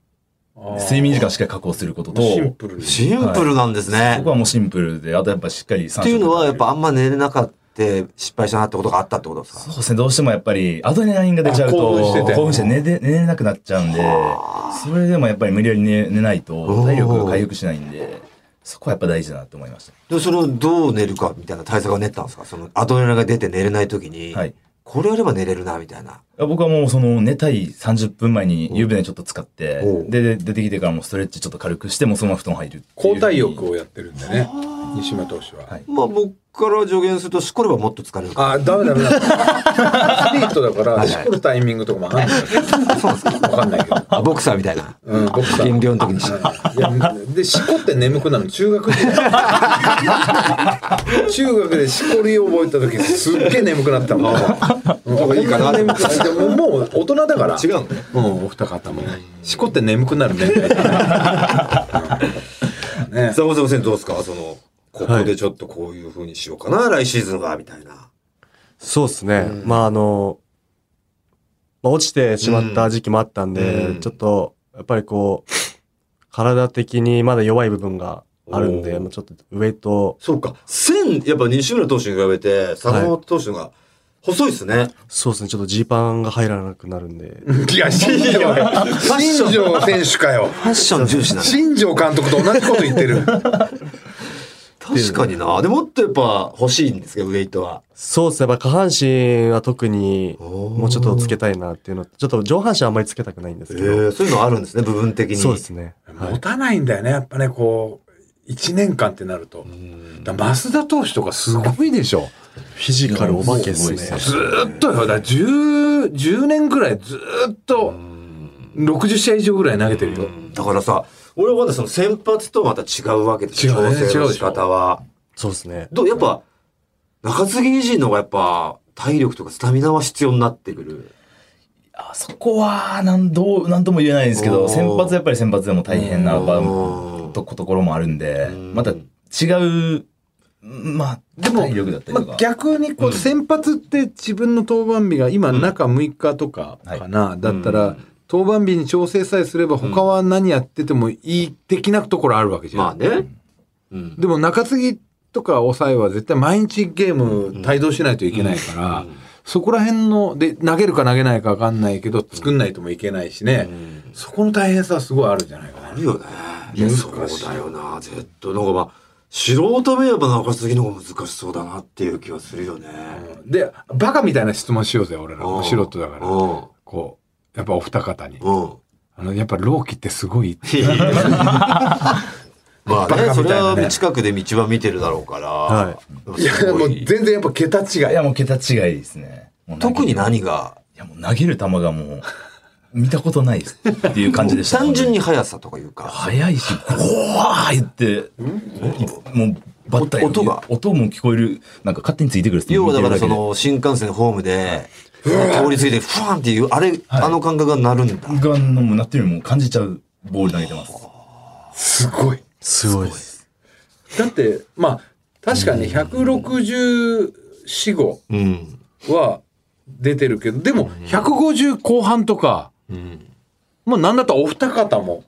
睡眠時間しっかり確保することと、シンプルに。シンプルなんですね。そこはもうシンプルで、あとやっぱしっかり3っていうのは、やっぱあんま寝れなかった、失敗したなってことがあったってことですか？そうですね、どうしてもやっぱりアドレナリンが出ちゃうあと、興奮してて興奮して寝れ寝れなくなっちゃうんで、それでもやっぱり無理やり寝寝ないと体力が回復しないんで、そこはやっぱ大事だなって思いました。で、それをどう寝るかみたいな対策を練ったんですか？そのアドレナリンが出て寝れない時に、はいこれやれば寝れるな、みたいな。僕はもうその寝たい30分前に湯船ちょっと使ってで、で出てきてからもうストレッチちょっと軽くして、もうそのまま布団入るっていう交代浴をやってるんでね。西村投手は。はいまあ僕から助言すると、しこればもっと疲れるかあ、ダメダメだ。*laughs* アスリートだから、はいしこるタイミングとかもあるんだよ。そうですか。わかんないけど。*laughs* ら。あボクサーみたいな。うん、僕さ。減量の時にしうで、しこって眠くなるの中学時代。*laughs* 中学でしこりを覚えた時、すっげえ眠くなったもん。うんいいかな眠くでももう大人だから。違うのね。うん、お二方も。しこって眠くなる年代だね。ねさあ、大迫先生どうですか？その、ここでちょっとこういう風にしようかな、来シーズンは、みたいな。そうですね。まああの、まあ、落ちてしまった時期もあったんで、うんちょっと、やっぱりこう、体的にまだ弱い部分があるんで、もうちょっとウェイト、そうか。線、やっぱ西村投手に比べて、坂本投手のが細いですね。そうですね、ちょっとジーパンが入らなくなるんで、*laughs* いや、新庄、*laughs* 新庄選手かよ。ファッション重視な。新庄監督と同じこと言ってる。*laughs* 確かにな。でもっとやっぱ欲しいんですけど、ウェイトは。そうですね、やっぱ下半身は特にもうちょっとつけたいなっていうのと、ちょっと上半身はあんまりつけたくないんですえけど、ー、そういうのあるんですね、部分的に。そうですね。はい持たないんだよね、やっぱね、こう、一年間ってなると。だ増田投手とかすごいでしょ。フィジカルお化けですね。ずーっとよ、だから10、10年ぐらいずーっと60試合以上ぐらい投げてるよ。だからさ、俺はまだその先発とまた違うわけですよ。違うね調整の仕方は。そうですね。どうやっぱ、中継ぎ維持の方がやっぱ、体力とかスタミナは必要になってくる？あそこは、なんどう、なんとも言えないんですけど、先発やっぱり先発でも大変な場とこところもあるんでうん、また違う、まあ、でも。まあ、逆にこう先発って自分の登板日が今中6日とかかな、だったら登板日に調整さえすれば他は何やっててもいい的なところあるわけじゃん。まあね。うん。でも中継ぎとか抑えは絶対毎日ゲーム帯同しないといけないから、そこら辺ので投げるか投げないか分かんないけど作んないともいけないしね、そこの大変さはすごいあるんじゃないかな。あるよね。そうだよな。絶対、なんかまあ、素人目やっぱ中継ぎの方が難しそうだなっていう気はするよね。でバカみたいな質問しようぜ俺らうん素人だからうん。こうやっぱお二方に。うん。あのやっぱ朗希ってすごいって *laughs* まあバね、それは近くで道は見てるだろうから。はいやもう全然やっぱ桁違いいや、もう桁違いですね。特に何が？いや、もう投げる球がもう、見たことないですっていう感じでした。単純に速さとかいうか。速いし、ゴワー言って、もう、バッター音が音も聞こえる、なんか勝手についてくる要はだからそ見てるの新幹線ホームで、通り過ぎてファンっていう、あれ、あの感覚がなるんだ。がのもうなってるよりも感じちゃうボール投げてます。すごい。すごいです。だってまあ確かに164、5うん。は出てるけどでも150後半とか、もうなんだったらお二方も、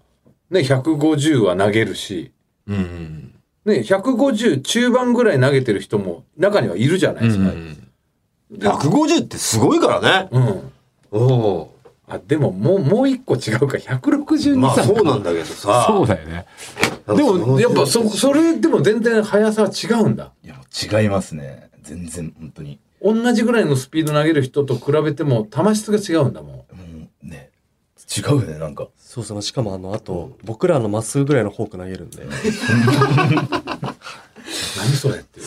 ね、150は投げるし、うん。ね、150中盤ぐらい投げてる人も中にはいるじゃないですか。150ってすごいからね。うんおあでももうもう一個違うか162、まあ3そうなんだけどさ。そうだよね。でもやっぱそそれでも全然速さは違うんだ。いや、違いますね。全然、本当に。同じぐらいのスピード投げる人と比べても球質が違うんだもん。もうね、違うよね、なんか。そうそう。しかもあの、あと、僕らのまっすぐぐらいのフォーク投げるんで、*laughs* 何それっていう。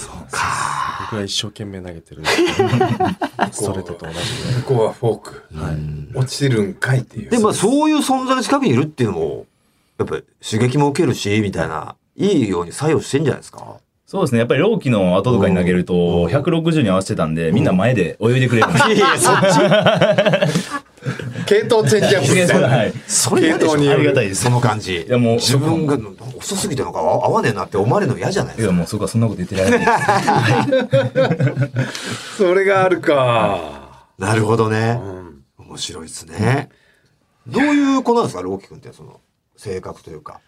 僕が一生懸命投げてるんで、ストレートと同じで。ここはフォーク。落ちるんかいっていう。で、まあそういう存在が近くにいるっていうのも、やっぱり刺激も受けるし、みたいな、いいように作用してんじゃないですか？そうですね。やっぱり朗希の後とかに投げると、160に合わせてたんで、みんな前で泳いでくれるんですいやいや、そっ *laughs* 系統チェンジアップみたいな。はい。それ嫌でしょ系統にありがたいですその感じ。いやもう自分が遅すぎてなんか合わねえなって思われるの嫌じゃないいや、ですか。もうそこはそんなこと言ってられない。*laughs* それがあるか。なるほどね。面白いですね。どういう子なんですか、ローキ君って、その、性格というか。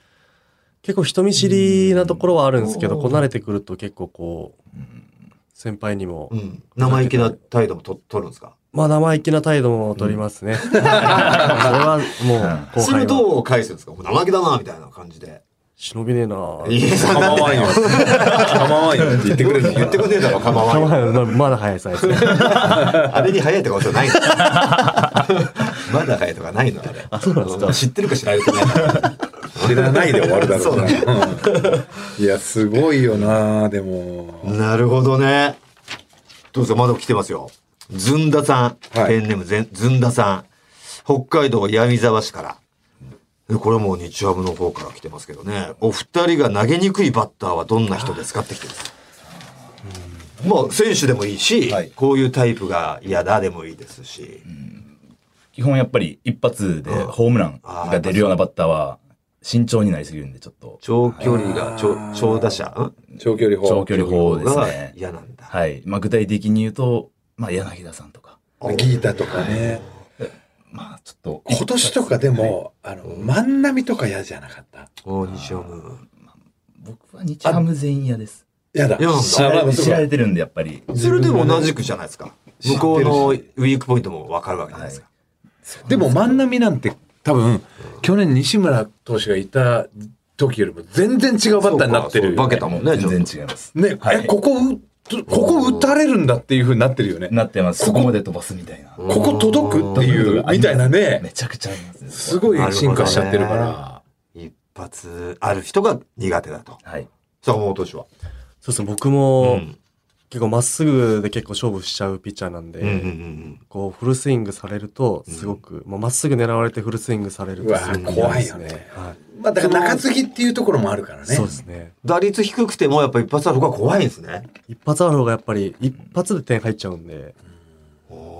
結構人見知りなところはあるんですけど、こう慣れてくると結構こう、先輩にもう、ん。生意気な態度もと取るんですか？まあ生意気な態度も取りますね。*laughs* それはもう後それどう返すんですか？生意気だな、みたいな感じで。忍びねえな。いや、*laughs* 構わんよ。構わんよって言ってくれる言ってくんねえだろ、構わんよ。まあまだ早いさね。*laughs* あれに早いとかことないの *laughs* まだ早いとかないのあれ。あそうなんですか？知ってるか知られてないか。知らないで終わるだろうな。いや、すごいよな、でも。なるほどね。どうぞ、まだ来てますよ。ずんださん。はいペンネームぜんずんださん。北海道闇沢市から。でこれはもう日ハムの方から来てますけどね。お二人が投げにくいバッターはどんな人ですかって来てます。まあ、選手でもいいし、はいこういうタイプが嫌だでもいいですし。基本やっぱり一発でホームランが出るようなバッターは慎重になりすぎるんで、ちょっと長距離が、長長打者？ん長距離砲。長距離砲ですがね。嫌なんだ。はい。まあ具体的に言うと、まあ柳田さんとか。ギータとかね。まあちょっと。今年とかでも、あの、万波とか嫌じゃなかった？お西ハム。僕は日ハム全員嫌です。嫌だ。知られあまあそうか知られてるんで、やっぱり。それでも同じくじゃないですか。向こうのウィークポイントも分かるわけじゃないですか。でも万波なんて多分、去年西村投手がいた時よりも全然違うバッターになってるよ、ね。化けたもんね全然違います。ね、はいえ、ここう、ここ打たれるんだっていう風になってるよね。なってます。そこまで飛ばすみたいな。ここ届くっていう、みたいなねめ。ちゃくちゃありますね。すごい進化しちゃってるから。一発ある人が苦手だと。はい。坂本投手は。そうですね、僕も、うん結構まっすぐで結構勝負しちゃうピッチャーなんで、うんうんうんこうフルスイングされるとすごく、まあまっすぐ狙われてフルスイングされるとすごく嫌怖いよね。はいまあだから中継ぎっていうところもあるからね。そうですね。打率低くてもやっぱ一発ある方が怖いんですね。一発ある方がやっぱり一発で点入っちゃうんで、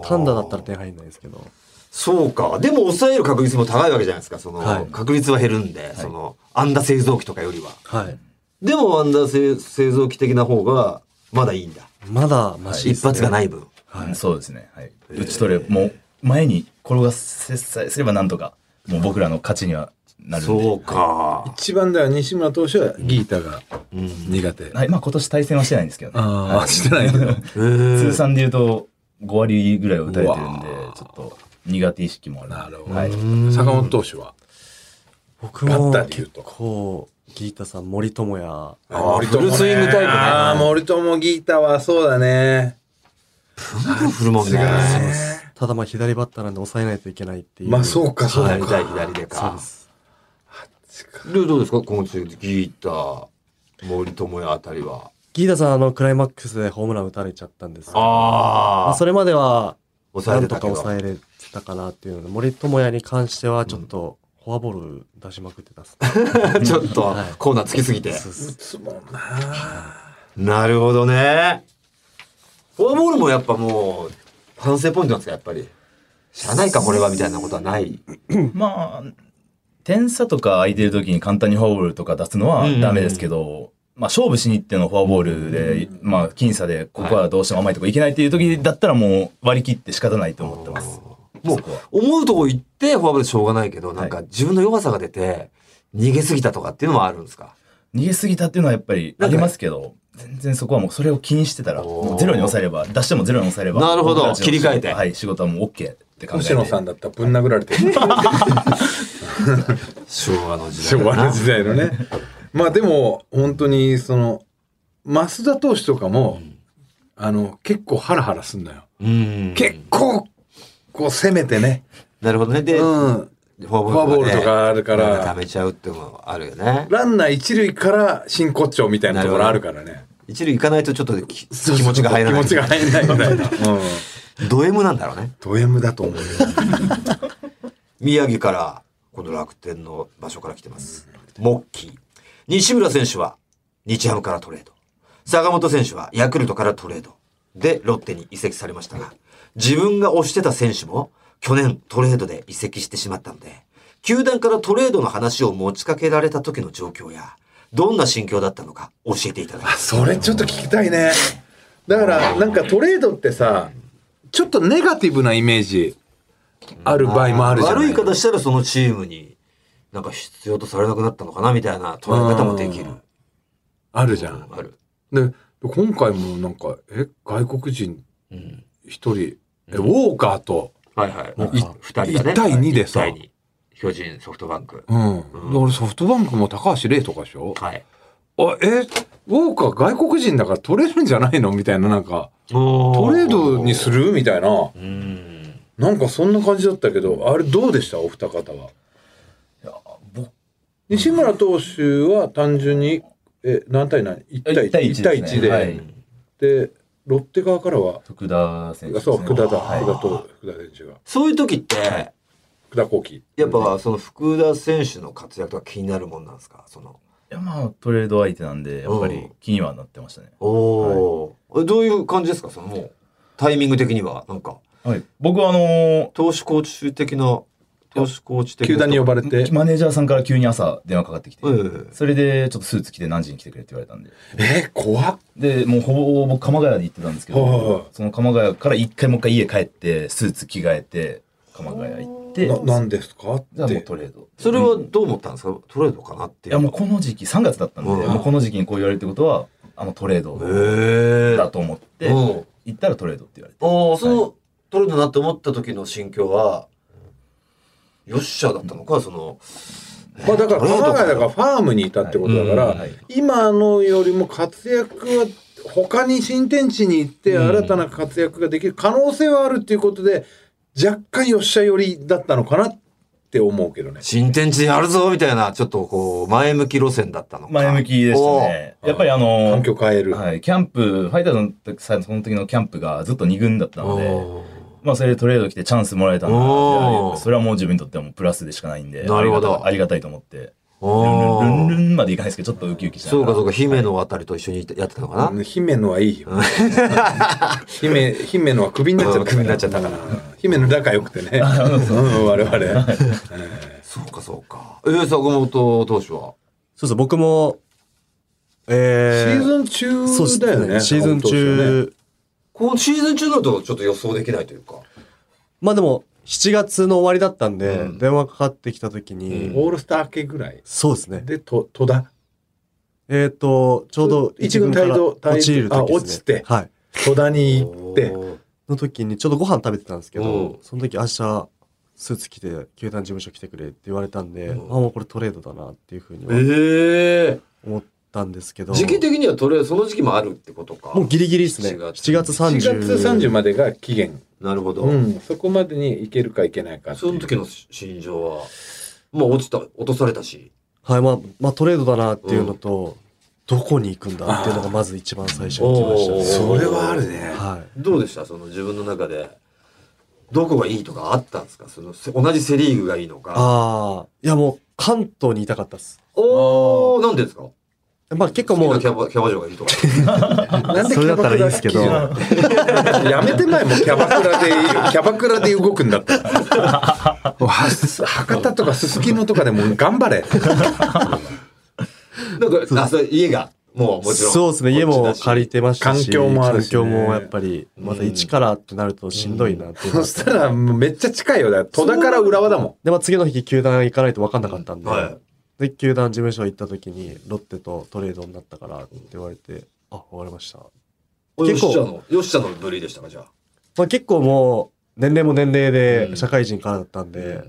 単打だったら点入んないですけど、そうか。でも抑える確率も高いわけじゃないですか。その、はい確率は減るんで、その、安打製造機とかよりは。はい。でも安打製製造機的な方がまだいいんだ。まだマシです、ね。一発がない分。はい。そうですね。はい。打ち取れ、もう前に転がせさえすればなんとか、もう僕らの勝ちにはなるんで。そうか。一番だよ、西村投手はギータが苦手。はい。まあ今年対戦はしてないんですけどね。ああ、はいしてないけど。*laughs* 通算で言うと5割ぐらいは打たれてるんでちょっと苦手意識もある。なるほどはい。坂本投手は。僕バッもターで言うと結構、ギータさん、森友哉、あーフルスイングタイプねああ、森友ギータはそうだね。振るもんね。ただまあ左バッターなんで抑えないといけないっていう。まあそうか、そうか。左左でそうかで。す。で、どうですか今週ギーター、森友哉あたりは？ギータさん、あの、クライマックスでホームラン打たれちゃったんですけどまああ、それまでは、抑えなんとか。抑えれてたかなっていうので、森友哉に関してはちょっと、フォアボール出しまくってたっすね。*laughs* ちょっとはいコーナーつきすぎて。打つもんな。なるほどね。フォアボールもやっぱもう、反省ポイントなんですか、やっぱり。しゃあないか、これは、みたいなことはない。まあ、点差とか空いてる時に簡単にフォアボールとか出すのはダメですけど、まあ勝負しに行ってのフォアボールで、まあ僅差でここはどうしても甘いとこいけないっていう時だったらもう割り切って仕方ないと思ってます。もう、思うとこ行って、フォアボールでしょうがないけど、なんか自分の弱さが出て、逃げすぎたとかっていうのもあるんですか？逃げすぎたっていうのはやっぱりありますけど、全然そこはもうそれを気にしてたら、もうゼロに抑えれば、出してもゼロに抑えれば。なるほど切り替えてはい、仕事はもう OK って考えて。星野さんだったらぶん殴られてる。*laughs* 昭和の時代昭。和の時代のね。まあでも、本当に、その、増田投手とかも、あの、結構ハラハラすんのよ。うん。結構、こう攻めてね。なるほどね。で、うん。フォアボールとかあるからなん溜めちゃうってもあるよね。ランナー一塁から真骨頂みたいなところあるからね。一塁行かないとちょっとき気持ちが入らない。気持ちが入らないみたいな。うん。ド M なんだろうね。ド M だと思うよ。*laughs* 宮城から、この楽天の場所から来てます。モッキー。西村選手は、日ハムからトレード。坂本選手はヤクルトからトレードでロッテに移籍されましたが、自分が推してた選手も去年トレードで移籍してしまったので、球団からトレードの話を持ちかけられた時の状況や、どんな心境だったのか教えていただきます。それちょっと聞きたいね。だから、なんかトレードってさ、ちょっとネガティブなイメージある場合もあるじゃない悪い方したらそのチームになんか必要とされなくなったのかなみたいな捉え方もできる。あるじゃん。ある。で、今回もなんか、え、外国人うん。一人、え、ウォーカーと、はいはい。もうい二人だね。一対二でさ巨人、ソフトバンク。うん。で俺ソフトバンクも高橋礼とかでしょ？はい。あ、え、ウォーカー外国人だから取れるんじゃないの？みたいな、なんか、トトレードにする？みたいな。うん。なんかそんな感じだったけど、あれどうでした？お二方は。僕西村投手は単純に、え、何対何 ?1 対一対一1対1で。はいで、ロッテ側からは、福田選手ね、そう、福田だ。はい。福田と福田選手が。そういう時って、福田幸輝。やっぱその福田選手の活躍が気になるもんなんですか？その。いやまあトレード相手なんでやっぱり気にはなってましたね、おお、えどういう感じですか？そのもう、タイミング的には、なんか、はい、僕はあのー投手コーチ的な、投手コーチ的な。球団に呼ばれて、マネージャーさんから急に朝電話かかってきて、ええ。それでちょっとスーツ着て何時に来てくれって言われたんで。え、怖っ。でもうほぼ僕鎌ヶ谷で行ってたんですけど、その鎌ヶ谷から一回もう一回家帰ってスーツ着替えて鎌ヶ谷行って。な、なんですか？っじゃあもうて。トレード。それはどう思ったんですか？トレードかなって。いう。いやもうこの時期3月だったんで、うん。もうこの時期にこう言われるってことはあのトレード。だと思って、うん。行ったらトレードって言われて。ああ、その、トレードだなって思った時の心境は、よっしゃだったのか、その、まあだから、鎌ヶ谷だからファームにいたってことだから、はい今のよりも活躍は、他に新天地に行ってうん新たな活躍ができる可能性はあるっていうことで、若干よっしゃ寄りだったのかなって思うけどね。新天地やるぞみたいな、ちょっとこう、前向き路線だったのか。前向きでしたねやっぱりあの環境変える。はい、キャンプ、ファイターズのその時のキャンプがずっと2軍だったので、まあそれでトレード来てチャンスもらえたんだそれはもう自分にとってはもうプラスでしかないんで、なるほどありがたいと思って、ルンルンまでいかないですけど、ちょっとウキウキしながらそうかそうか、姫野あたりと一緒にやってたのかな？うん姫野はいいよ。姫、姫野はクビになっちゃったから。クビになっちゃったからうん姫野仲良くてね。うん我々。そうかそうか。えー、坂本投手は？そうそう、僕も、えー、シーズン中だよね。シーズン中、このシーズン中だとちょっと予想できないというか。まあでも、7月の終わりだったんで、うん電話かかってきた時に、オールスター明けぐらい？そうですね。で、と戸田？えっ、と、ちょうど一軍態度落ちる時です、ね。あ落ちて？はい。戸田に行って？の時にちょうどご飯食べてたんですけうんど、その時明日、スーツ着て、球団事務所来てくれって言われたんで、うんあ、もうこれトレードだなっていうふうにはええ思ったんですけど、時期的にはとりあえずその時期もあるってことか。もうギリギリですね。7 7月月4 30。月30までが期限。なるほど。うん。そこまでに行けるか行けないかその時の心情は、もう落ちた、落とされたし。はい、まあ、まあトレードだなっていうのと、どこに行くんだっていうのがまず一番最初に来ましたね。それはあるね。はい。どうでした？その自分の中で。どこがいいとかあったんですか？そのせ同じセリーグがいいのか。ああ、いやもう関東にいたかったです。おー、なんでですか？まあ結構もうキ、ャバキャバ嬢がいるとか。*laughs* なんでそれだったらいいですけどやめてないもん、キャバクラで、キャバクラで動くんだったら。*laughs* 博多とかすすきのとかでもう頑張れ。なんか、あ、それ家が、もうもちろん。そうですね、家も借りてましたし、環境もあるしね環境もやっぱり、また一からってなるとしんどいなってそしたらもうめっちゃ近いよ。だから戸田から浦和だもん。で、まあ次の日球団行かないと分かんなかったんで、はいで、球団事務所行った時に、ロッテとトレードになったからって言われて、あ、わかりました。およっ結構しゃの、よっしゃの部類でしたか、じゃあ。まあ結構もう、年齢も年齢うんで社会人からだったんで、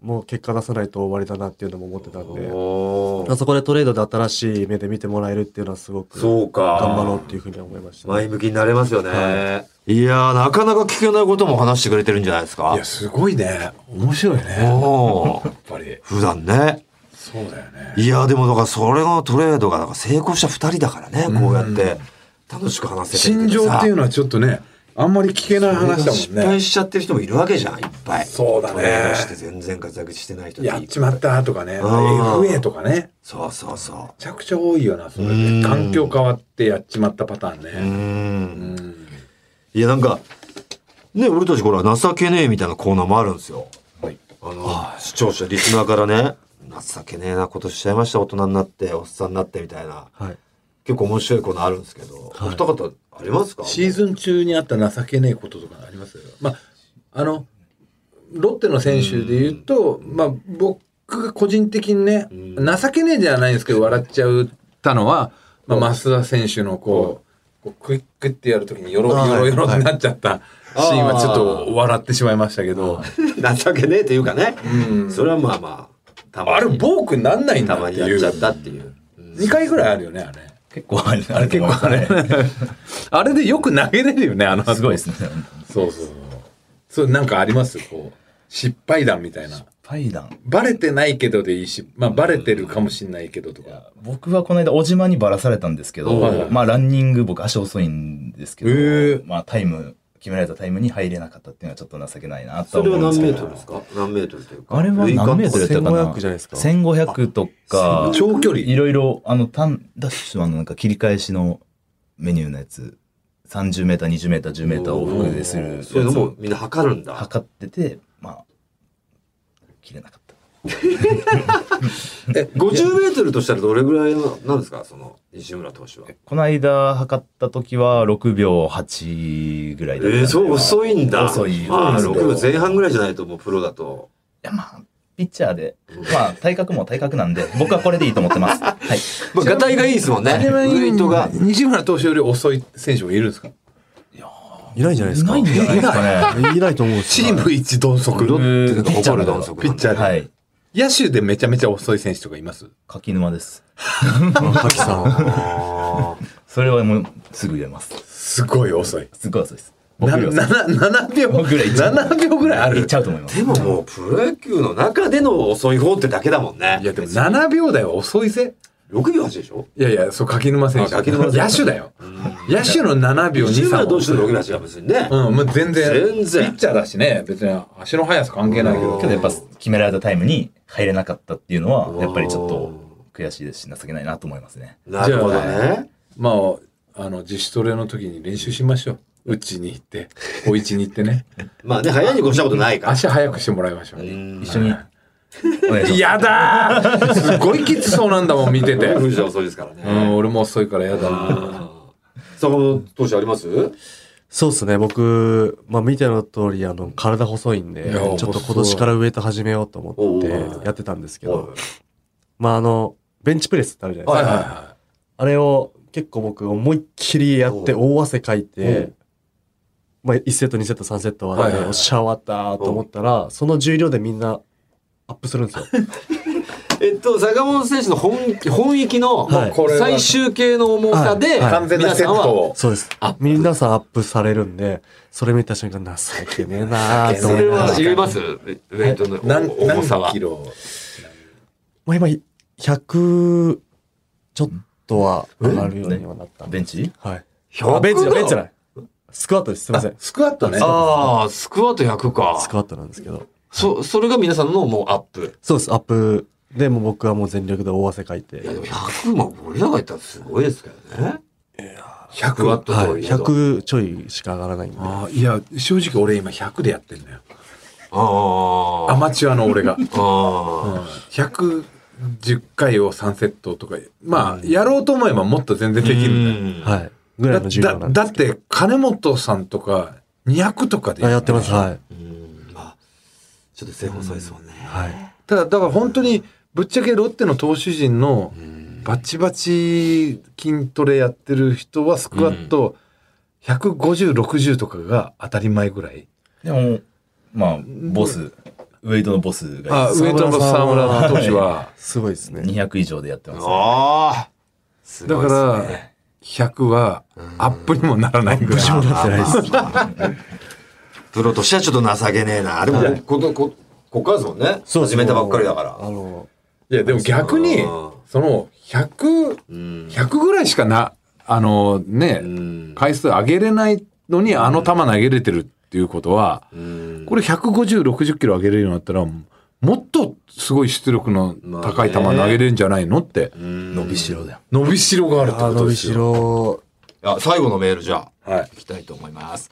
もう結果出さないと終わりだなっていうのも思ってたんで、まあそこでトレードで新しい目で見てもらえるっていうのはすごく、そうか。頑張ろうっていうふうには思いました、前向きになれますよね。、はいやー、なかなか聞けないことも話してくれてるんじゃないですか。いや、すごいね。面白いね。やっぱり。普段ね。そうだよね。いやー、でもだからそれのトレードがなんか成功した二人だからね、こうやって楽しく話せてる心情っていうのはちょっとね、あんまり聞けない話だ失もんね。敗しちゃってる人もいるわけじゃん、いっぱい。そうだねトレードして全然活躍してない人やっちまったとかね。FA とかね。めそうそうそちゃくちゃ多いよな、それうんで。環境変わってやっちまったパターンう。う。ね。うんん。いや、なんか、ね、俺たちほら、情けねえみたいなコーナーもあるんですよ。はいあの、視聴者、リスナーからね、情けねえなことしちゃいました、大人になって、おっさんになってみたいな。はい。結構面白いコーナーあるんですけど、お二方ありますか？シーズン中にあった情けねえこととかあります？まあ、あの、ロッテの選手で言うと、まあ、僕が個人的にね、情けねえじゃないんですけど、笑っちゃったのは、まあ、増田選手のこう、こうクイックってやるときによろはいよろよろになっちゃったシーンはちょっと笑ってしまいましたけど、*laughs* 情けねえというかね、うん。それはまあまあ、たまあれ、に、ボークなんないんだたまっていう。にやっちゃったっていう。2回ぐらいあるよね、あれ。結構あれ、あれ結構あれ。*laughs* あれでよく投げれるよね、あの後すごいですね。そうそうそう。なんかあります？こう、失敗談みたいな。パイダン。バレてないけどでいいし、まあバレてるかもしんないけどとか。僕はこの間、小島にばらされたんですけど、はいはいまあ、ランニング、僕足遅いんですけど、へーまあ、タイム、決められたタイムに入れなかったっていうのはちょっと情けないなとそれは思うんですけど。何メートルですか？何メートルというか。あれは何メートルやったかな？1500じゃないですか ?1500 とか、長距離。いろいろ、あの、タンダッシュはあのなんか切り返しのメニューのやつ、30メーター、20メーター、10メーター往復でするそういうのもをみんな測るんだ。測ってて、まあ、切れなかった。え、50メートルとしたらどれぐらいのなんですかその、西村投手は。この間測った時は6秒8ぐらいだったえー、そう遅いんだ。遅いまあ、そう6秒前半ぐらいじゃないともうプロだと。いや、まあ、ピッチャーで、まあ、体格も体格なんで、僕はこれでいいと思ってます。はい。まあ、ガタイがいいですもんね。ウエイトが。西村投手より遅い選手もいるんですか？いないんじゃないですか？ないんじゃないですかね。いないと思うんですチーム一鈍足。ピッチャーダンソクピッチャーで。はい。野手でめちゃめちゃ遅い選手とかいます？柿沼です。柿さん。あ *laughs* それはもう、すぐ入れます。すごい遅い。すごい遅いです。な僕より遅い7秒僕ぐらいいっちゃう7秒ぐらいあるいっちゃうと思います。でももう、プロ野球の中での遅い方ってだけだもんね。いやでも7秒台は遅いぜ。6秒8でしょ？いやいや、そう、柿沼選手。あ柿沼選手野手だよ。野手の7秒2、3西村投手の6秒8は別にね。うん、もう全然。全然ピッチャーだしね、別に足の速さ関係ないけど。けどやっぱ決められたタイムに入れなかったっていうのは、やっぱりちょっと悔しいですし、情けないなと思いますね。なるほどね。まあ、あの、自主トレの時に練習しましょう。うちに行って、お家に行ってね。*laughs* まあね、早いに越したことないから。足速くしてもらいましょう。一緒に。やだーすごいきつそうなんだもん、見てて。藤田遅いですからね。うん、俺も遅いからやだな。坂本投手あります？そうですね。僕、まあ見ての通り、あの、体細いんで、ちょっと今年からウエイト始めようと思ってやってたんですけど、まああの、ベンチプレスってあるじゃないですか。はいはいはあれを結構僕思いっきりやって大汗かいて、まあ1セット2セット3セット終わって、はいはいはいおっしゃ終わったと思ったら、その重量でみんなアップするんですよ。*laughs* えっと、坂本選手の本本域の最終形の重さで、はいい。完全なセットを。そうです。皆さんアップされるんで、それ見た瞬間情けねえなーとそれは思いながら。言えます？ウェイトの何、重さは何キ。ロ？まあ今、100ちょっとは上がるようにはなった。ベンチ？はい。100あ、ベンチじゃベンチじゃない。スクワットです。すいません。スクワットね。ああ、スクワット100かス。クワットなんですけど。そ、それが皆さんのもうアップ。そうです。アップでもう僕はもう全力で大汗かいて。いや、でも100も俺らが言ったらすごいですけどね。スクワッ100。トはい。といえど。100ちょいしか上がらないんで。ああ、いや、正直俺今100でやってんだよ。ああ。アマチュアの俺が。ああ。110回を3セットとか、まあ、やろうと思えばもっと全然できるんだよ。はい。ぐらいの重量だなんですけど。だって、金本さんとか、200とかであ、やってます。はい。ちょっと背細いですもんね。はい。ただ、だから本当に、ぶっちゃけロッテの投手陣のバチバチ筋トレやってる人はスクワット150、60とかが当たり前ぐらい。でも、まあ、ボス、ウェイトのボスがあ、上戸の沢村投手は、*laughs* すごいですね。200以上でやってます、ね。ああ。すだごいからですね。、100はアップにもならないぐらい。*laughs* なってないです。*laughs* プロとしてはちょっと情けねえな。でも、こ、こ、こ、こっからですもんね。始めたばっかりだから。あの、いや、でも逆にうん、その、100、うん。100ぐらいしかな、あのね、うん回数上げれないのにあの球投げれてるっていうことは、これ150、60キロ上げれるようになったら、もっとすごい出力の高い球投げれるんじゃないのって、伸びしろだよ。伸びしろがあるってことですよ。後ろ、あ最後のメールじゃあ、はいいきたいと思います。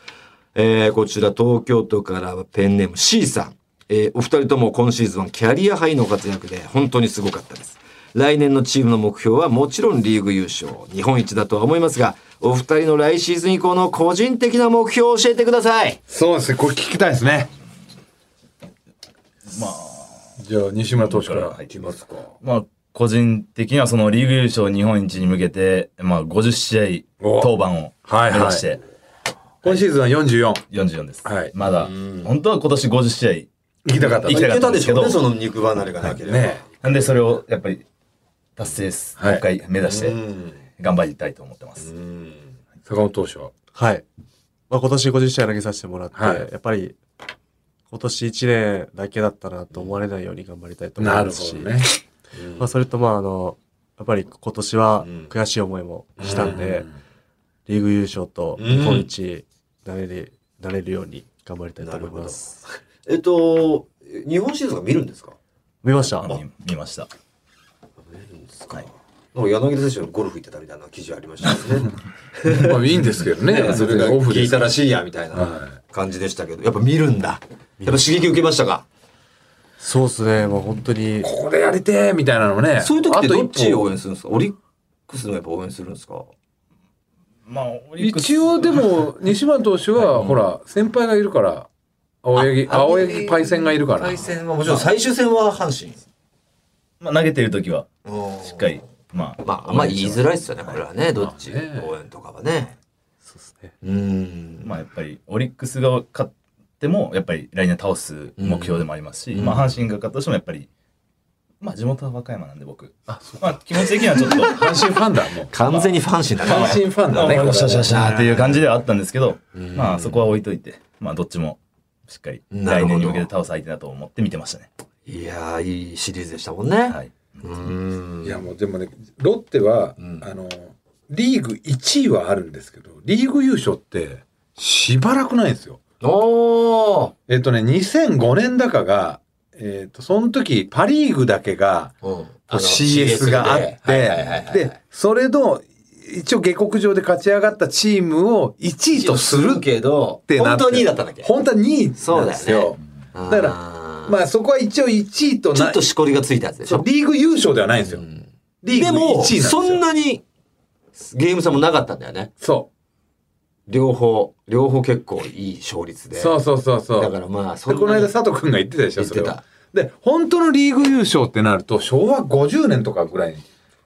えー、こちら東京都からはペンネーム C さん。えー、お二人とも今シーズンはキャリアハイの活躍で本当にすごかったです。来年のチームの目標はもちろんリーグ優勝、日本一だとは思いますが、お二人の来シーズン以降の個人的な目標を教えてください。そうですね、これ聞きたいですね。まあ、じゃあ、西村投手からはいいきますか。まあ、個人的にはそのリーグ優勝日本一に向けて、まあ、50試合お登板をはいはい目指して、今シーズンは44。44です。はいまだ、本当は今年50試合。行きたかった行きたかったんですけどその肉離れがなければ。ねなんでそれをやっぱり達成す、はいもう一回目指して頑張りたいと思ってます。坂本投手は？はい。まあ、今年50試合投げさせてもらって、はいやっぱり、今年1年だけだったなと思われないように頑張りたいと思いますし、ほどね。まあ、それとまあ、あの、やっぱり今年は悔しい思いもしたんで、リーグ優勝と日本一なれる、なれるように頑張りたいと思います。えっと、日本シリーズが見るんですか？見ました。見見ました。なんか柳田選手のゴルフ行ってたみたいな記事ありましたよね。*laughs* まあいいんですけどね。*laughs* それがオフで。す聞いたらしいやみたいはな感じでしたけど、やっぱ見るんだ。やっぱ刺激受けましたか？そうですね、もう本当に、ここでやりてーみたいなのもね。そういう時ってどっちを応あ援するんですか？オリックスのやっぱ応援するんですか？まあ、一応でも、西村投手は、ほら、先輩がいるから、青柳、あ青柳パイセンがいるから。対戦はもちろん最終戦は阪神。まあ、投げてる時はしっかり、まあ、まあ、あんま言いづらいですよね、これはね。どっち？まあね応援とかはね。そうですね。うん。まあやっぱりオリックスが勝ってもやっぱり来年倒す目標でもありますし、まあ阪神が勝ったとしてもやっぱりまあ地元は和歌山なんで僕まあ気持ち的にはちょっと *laughs* 阪神ファンだ、もう。完全にファンシーだね。阪神ファンだね。まあよっしゃよっしゃよっしゃっていう感じ。じではあったんですけど、まあそこは置いといてまあどっちもしっかり来年に向けて倒す相手だと思って見てましたね。いやー、いいシリーズでしたもんね。はい。うん。いや、もうでもね、ロッテは、あの、リーグ1位はあるんですけど、リーグ優勝って、しばらくないんですよ。おーえっとね、2005年だかが、えっと、その時、パリーグだけが、うん。CS があっはいはいはいはいて、で、それの、一応下克上で勝ち上がったチームを1位とするっけど、てなって。本当に2位だったんだっけ？本当は2位なんですよ。だだかららまあそこは一応1位となちょっとしこりがついたやつでしょ？リーグ優勝ではないんですよ。リーグ1位でも、なんですよ。そんなにゲーム差もなかったんだよね。そ両方、両方結構いい勝率う。で。そうそうそうそう。だからまあ、そこの間佐藤くんが言ってたでしょ、言ってたそれは。で、本当のリーグ優勝ってなると、昭和50年とかぐらい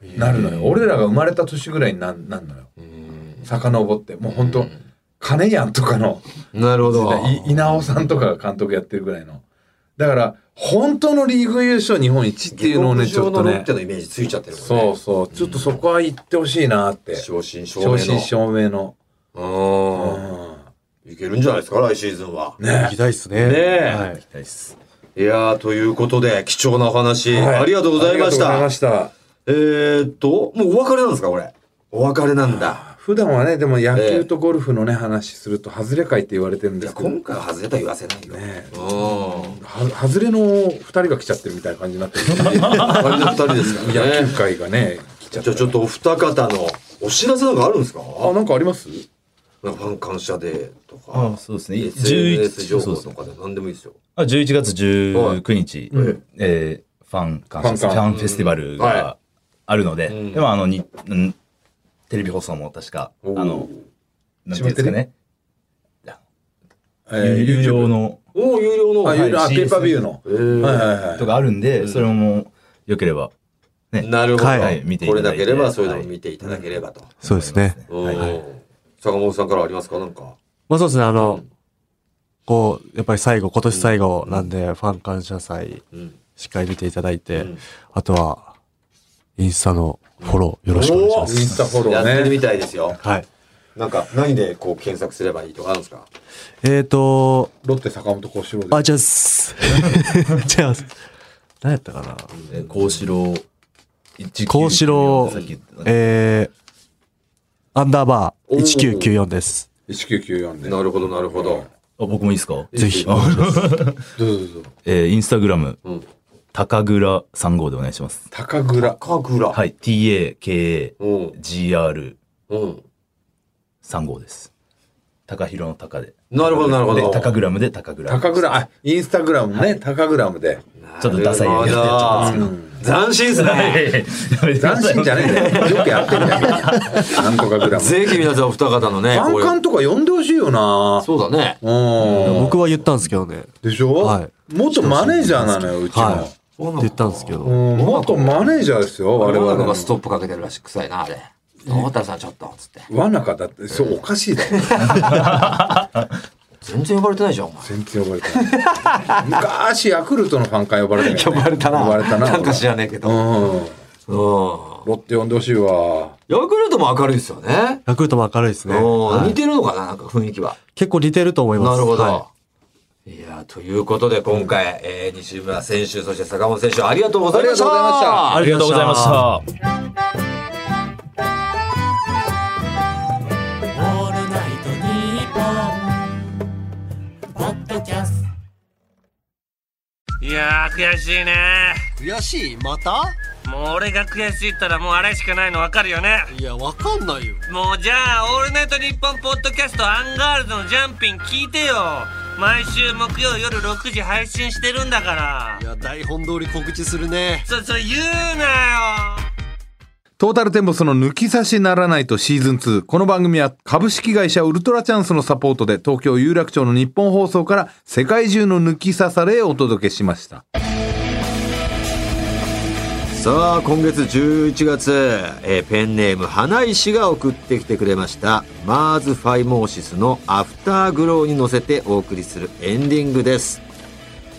になるのよ。俺らが生まれた年ぐらいになんなんのよ。遡って。もう本当金やんとかのなるほど。い稲尾さんとかが監督やってるぐらいの。だから、本当のリーグ優勝日本一っていうのをね、ちょっとね下克上のロッテ。のイメージついちゃってるもんね。そうそう。ちょっとそこは言ってほしいなって。正真正銘の。うん。いけるんじゃないですか、来シーズンは。ね行きたいですね。ねえはい。行きたいです。いやー、ということで、貴重なお話、はいありがとうございました。ありがとうございました。えーっと、もうお別れなんですか、これ？お別れなんだ。普段はね、でも野球とゴルフのね、話すると、外れ会って言われてるんいや、ですけど、今回は外れとは言わせないよ。ねうん。は外れの二人が来ちゃってるみたいな感じになってる。あれの二人ですからね。*laughs* 野球界がね、来ちゃってじゃあちょっとお二方のお知らせなんかあるんですか？あ、なんかあります？ファン感謝デーとか。あそうですね。SNS 情報とかで何でもいいですよ。あ11月19日、はい。えーファン感謝ファン感フェスティバルはい。があるので、ん。でもあのに、うんテレビ放送も確か、あの、なんていうんですかね、えー有料のおお、有料の。あ、有料、あ、はいペーパービューの。えー。はいはいはいと。かあるんで、それも良ければ、ね、なるほど。はい。見ていこれただければそういうのを見ていただければと。そうですね。おー坂本さんからありますか？なんか。まあそうですね、あの、こう、やっぱり最後、今年最後なんで、ファン感謝祭、うん。しっかり見ていただいて、うんあとは、インスタのフォローよろしくお願いしまインす。スタフォロやってるーね。みたいですよ。はい。なんか、何でこう検索すればいいとかあるんですか？えーと、ロッテ坂本幸四郎あ、でじゃあす、じゃあ、何やったかなえー幸四郎、幸四郎えー、アンダーバー1994です。す。1994で。なるほどなるほど。あ僕もいいですか？ぜひ。*laughs* どうぞどうぞ。えーインスタグラム、ん高倉35でお願いします。高倉。かぐら。はい。TAKAGR35 うん。です。高弘の高で。なるほどなるほで、ど。高グラムで高倉。高倉、あ、インスタグラムね、高グラムで。ちょっとダサいやつやっちゃったんですけど。*laughs* 斬新ですね。斬新じゃねえんだよ。よくやってんだよ。*laughs* なんとかグラム。ぜひ皆さんお二方のね、カンこういうカンとか呼んでほしいよな。そうだね。うん。僕は言ったんですけどね。でしょ？はい元マネージャーなのよ、うちの。はい。って言ったんですけど。うん、元マネージャーですよ、我我々が。ストップかけてるらしく臭いな、あれ。大田さんちょっと、つって。わなかだって、そう、おかしいだろ。*laughs* 全然呼ばれてないじゃん、お前。全然呼ばれてない。昔、ヤクルトのファン会呼ばれたね呼ばれたな。呼ばれたな。なんか知らねえけど。うん。うん。ロッテ呼んでほしいわ。ヤクルトも明るいですよね。ヤクルトも明るいですね。うんはい似てるのかな、なんか雰囲気は。結構似てると思います。なるほど。、はいや、ということで今回、えー西村選手、そして坂本選手、ありがとうございました。ありがとうございましたありがとうございました。いやー悔しいね。悔しい？また？もう俺が悔しいったらもうあれしかないの分かるよね。いやわかんないよ。もうじゃあ「オールナイトニッポン」ポッドキャストアンガールズのジャンピン聞いてよ。毎週木曜夜6時配信してるんだから。いや台本通り告知するね。そそれ言うなよトータルテンボスの抜き差しならないとシーズン2。この番組は株式会社ウルトラチャンスのサポートで東京有楽町の日本放送から世界中の抜き差されをお届けしました。さあ今月11月、えーペンネーム花石が送ってきてくれました。マーズ・ファイモーシスの「アフターグロー」に乗せてお送りするエンディングです。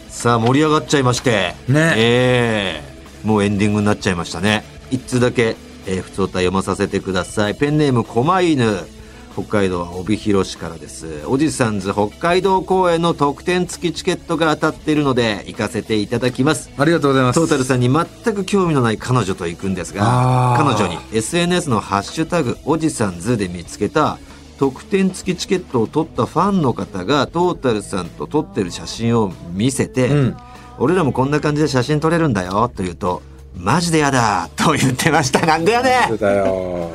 さあ盛り上がっちゃいまして。ね。えーもうエンディングになっちゃいましたね。一通だけ、えー、普通歌読まさせてください。ペンネーム狛犬。北海道は帯広市からです。おじさんず北海道公演の特典付きチケットが当たっているので行かせていただきます。ありがとうございます。トータルさんに全く興味のない彼女と行くんですが彼女に SNS の「ハッシュタグおじさんず」で見つけた特典付きチケットを取ったファンの方がトータルさんと撮ってる写真を見せて、うん。俺らもこんな感じで写真撮れるんだよと言うとマジでやだと言ってましたなんだよねそうだよ。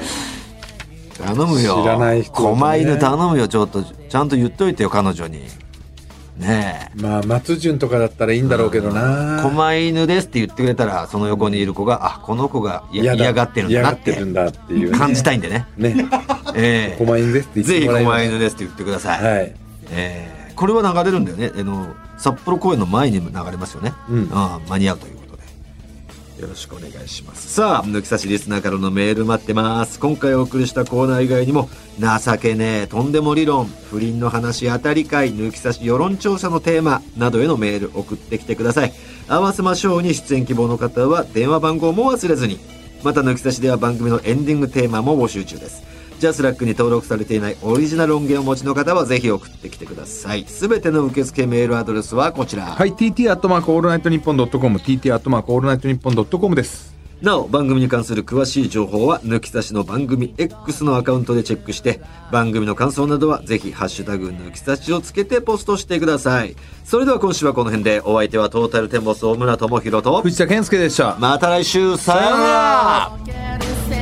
頼むよ知らない人はね狛犬頼むよちょっとちゃんと言っといてよ彼女にねえまあ、松潤とかだったらいいんだろうけどな。狛犬ですって言ってくれたらその横にいる子があこの子がや嫌がってるんだなってっていうね感じたいんでね。ね。*laughs* ええ狛犬ですって言ってぜひ狛犬ですって言ってください。はい。ええこれは流れるんだよね。あの札幌公演の前にも流れますよね。うんああ間に合うという。よろしくお願いします。さあ、抜き差しリスナーからのメール待ってます。今回お送りしたコーナー以外にも、情けねえ、とんでも理論、不倫の話、当たり会、抜き差し世論調査のテーマなどへのメール送ってきてください。合わせましょうに出演希望の方は電話番号も忘れずに。また抜き差しでは番組のエンディングテーマも募集中です。ジャスラックに登録されていないオリジナル音源をお持ちの方はぜひ送ってきてください。すべての受付メールアドレスはこちら。はい、TT アットマークオールナイトニッポンドットコム、TT アットマークオールナイトニッポンドットコムです。なお番組に関する詳しい情報は抜き差しの番組 X のアカウントでチェックして番組の感想などはぜひハッシュタグ抜き差しをつけてポストしてくださいそれでは今週はこの辺でお相手はトータルテンボス大村智広と藤田健介でした。また来週さようなら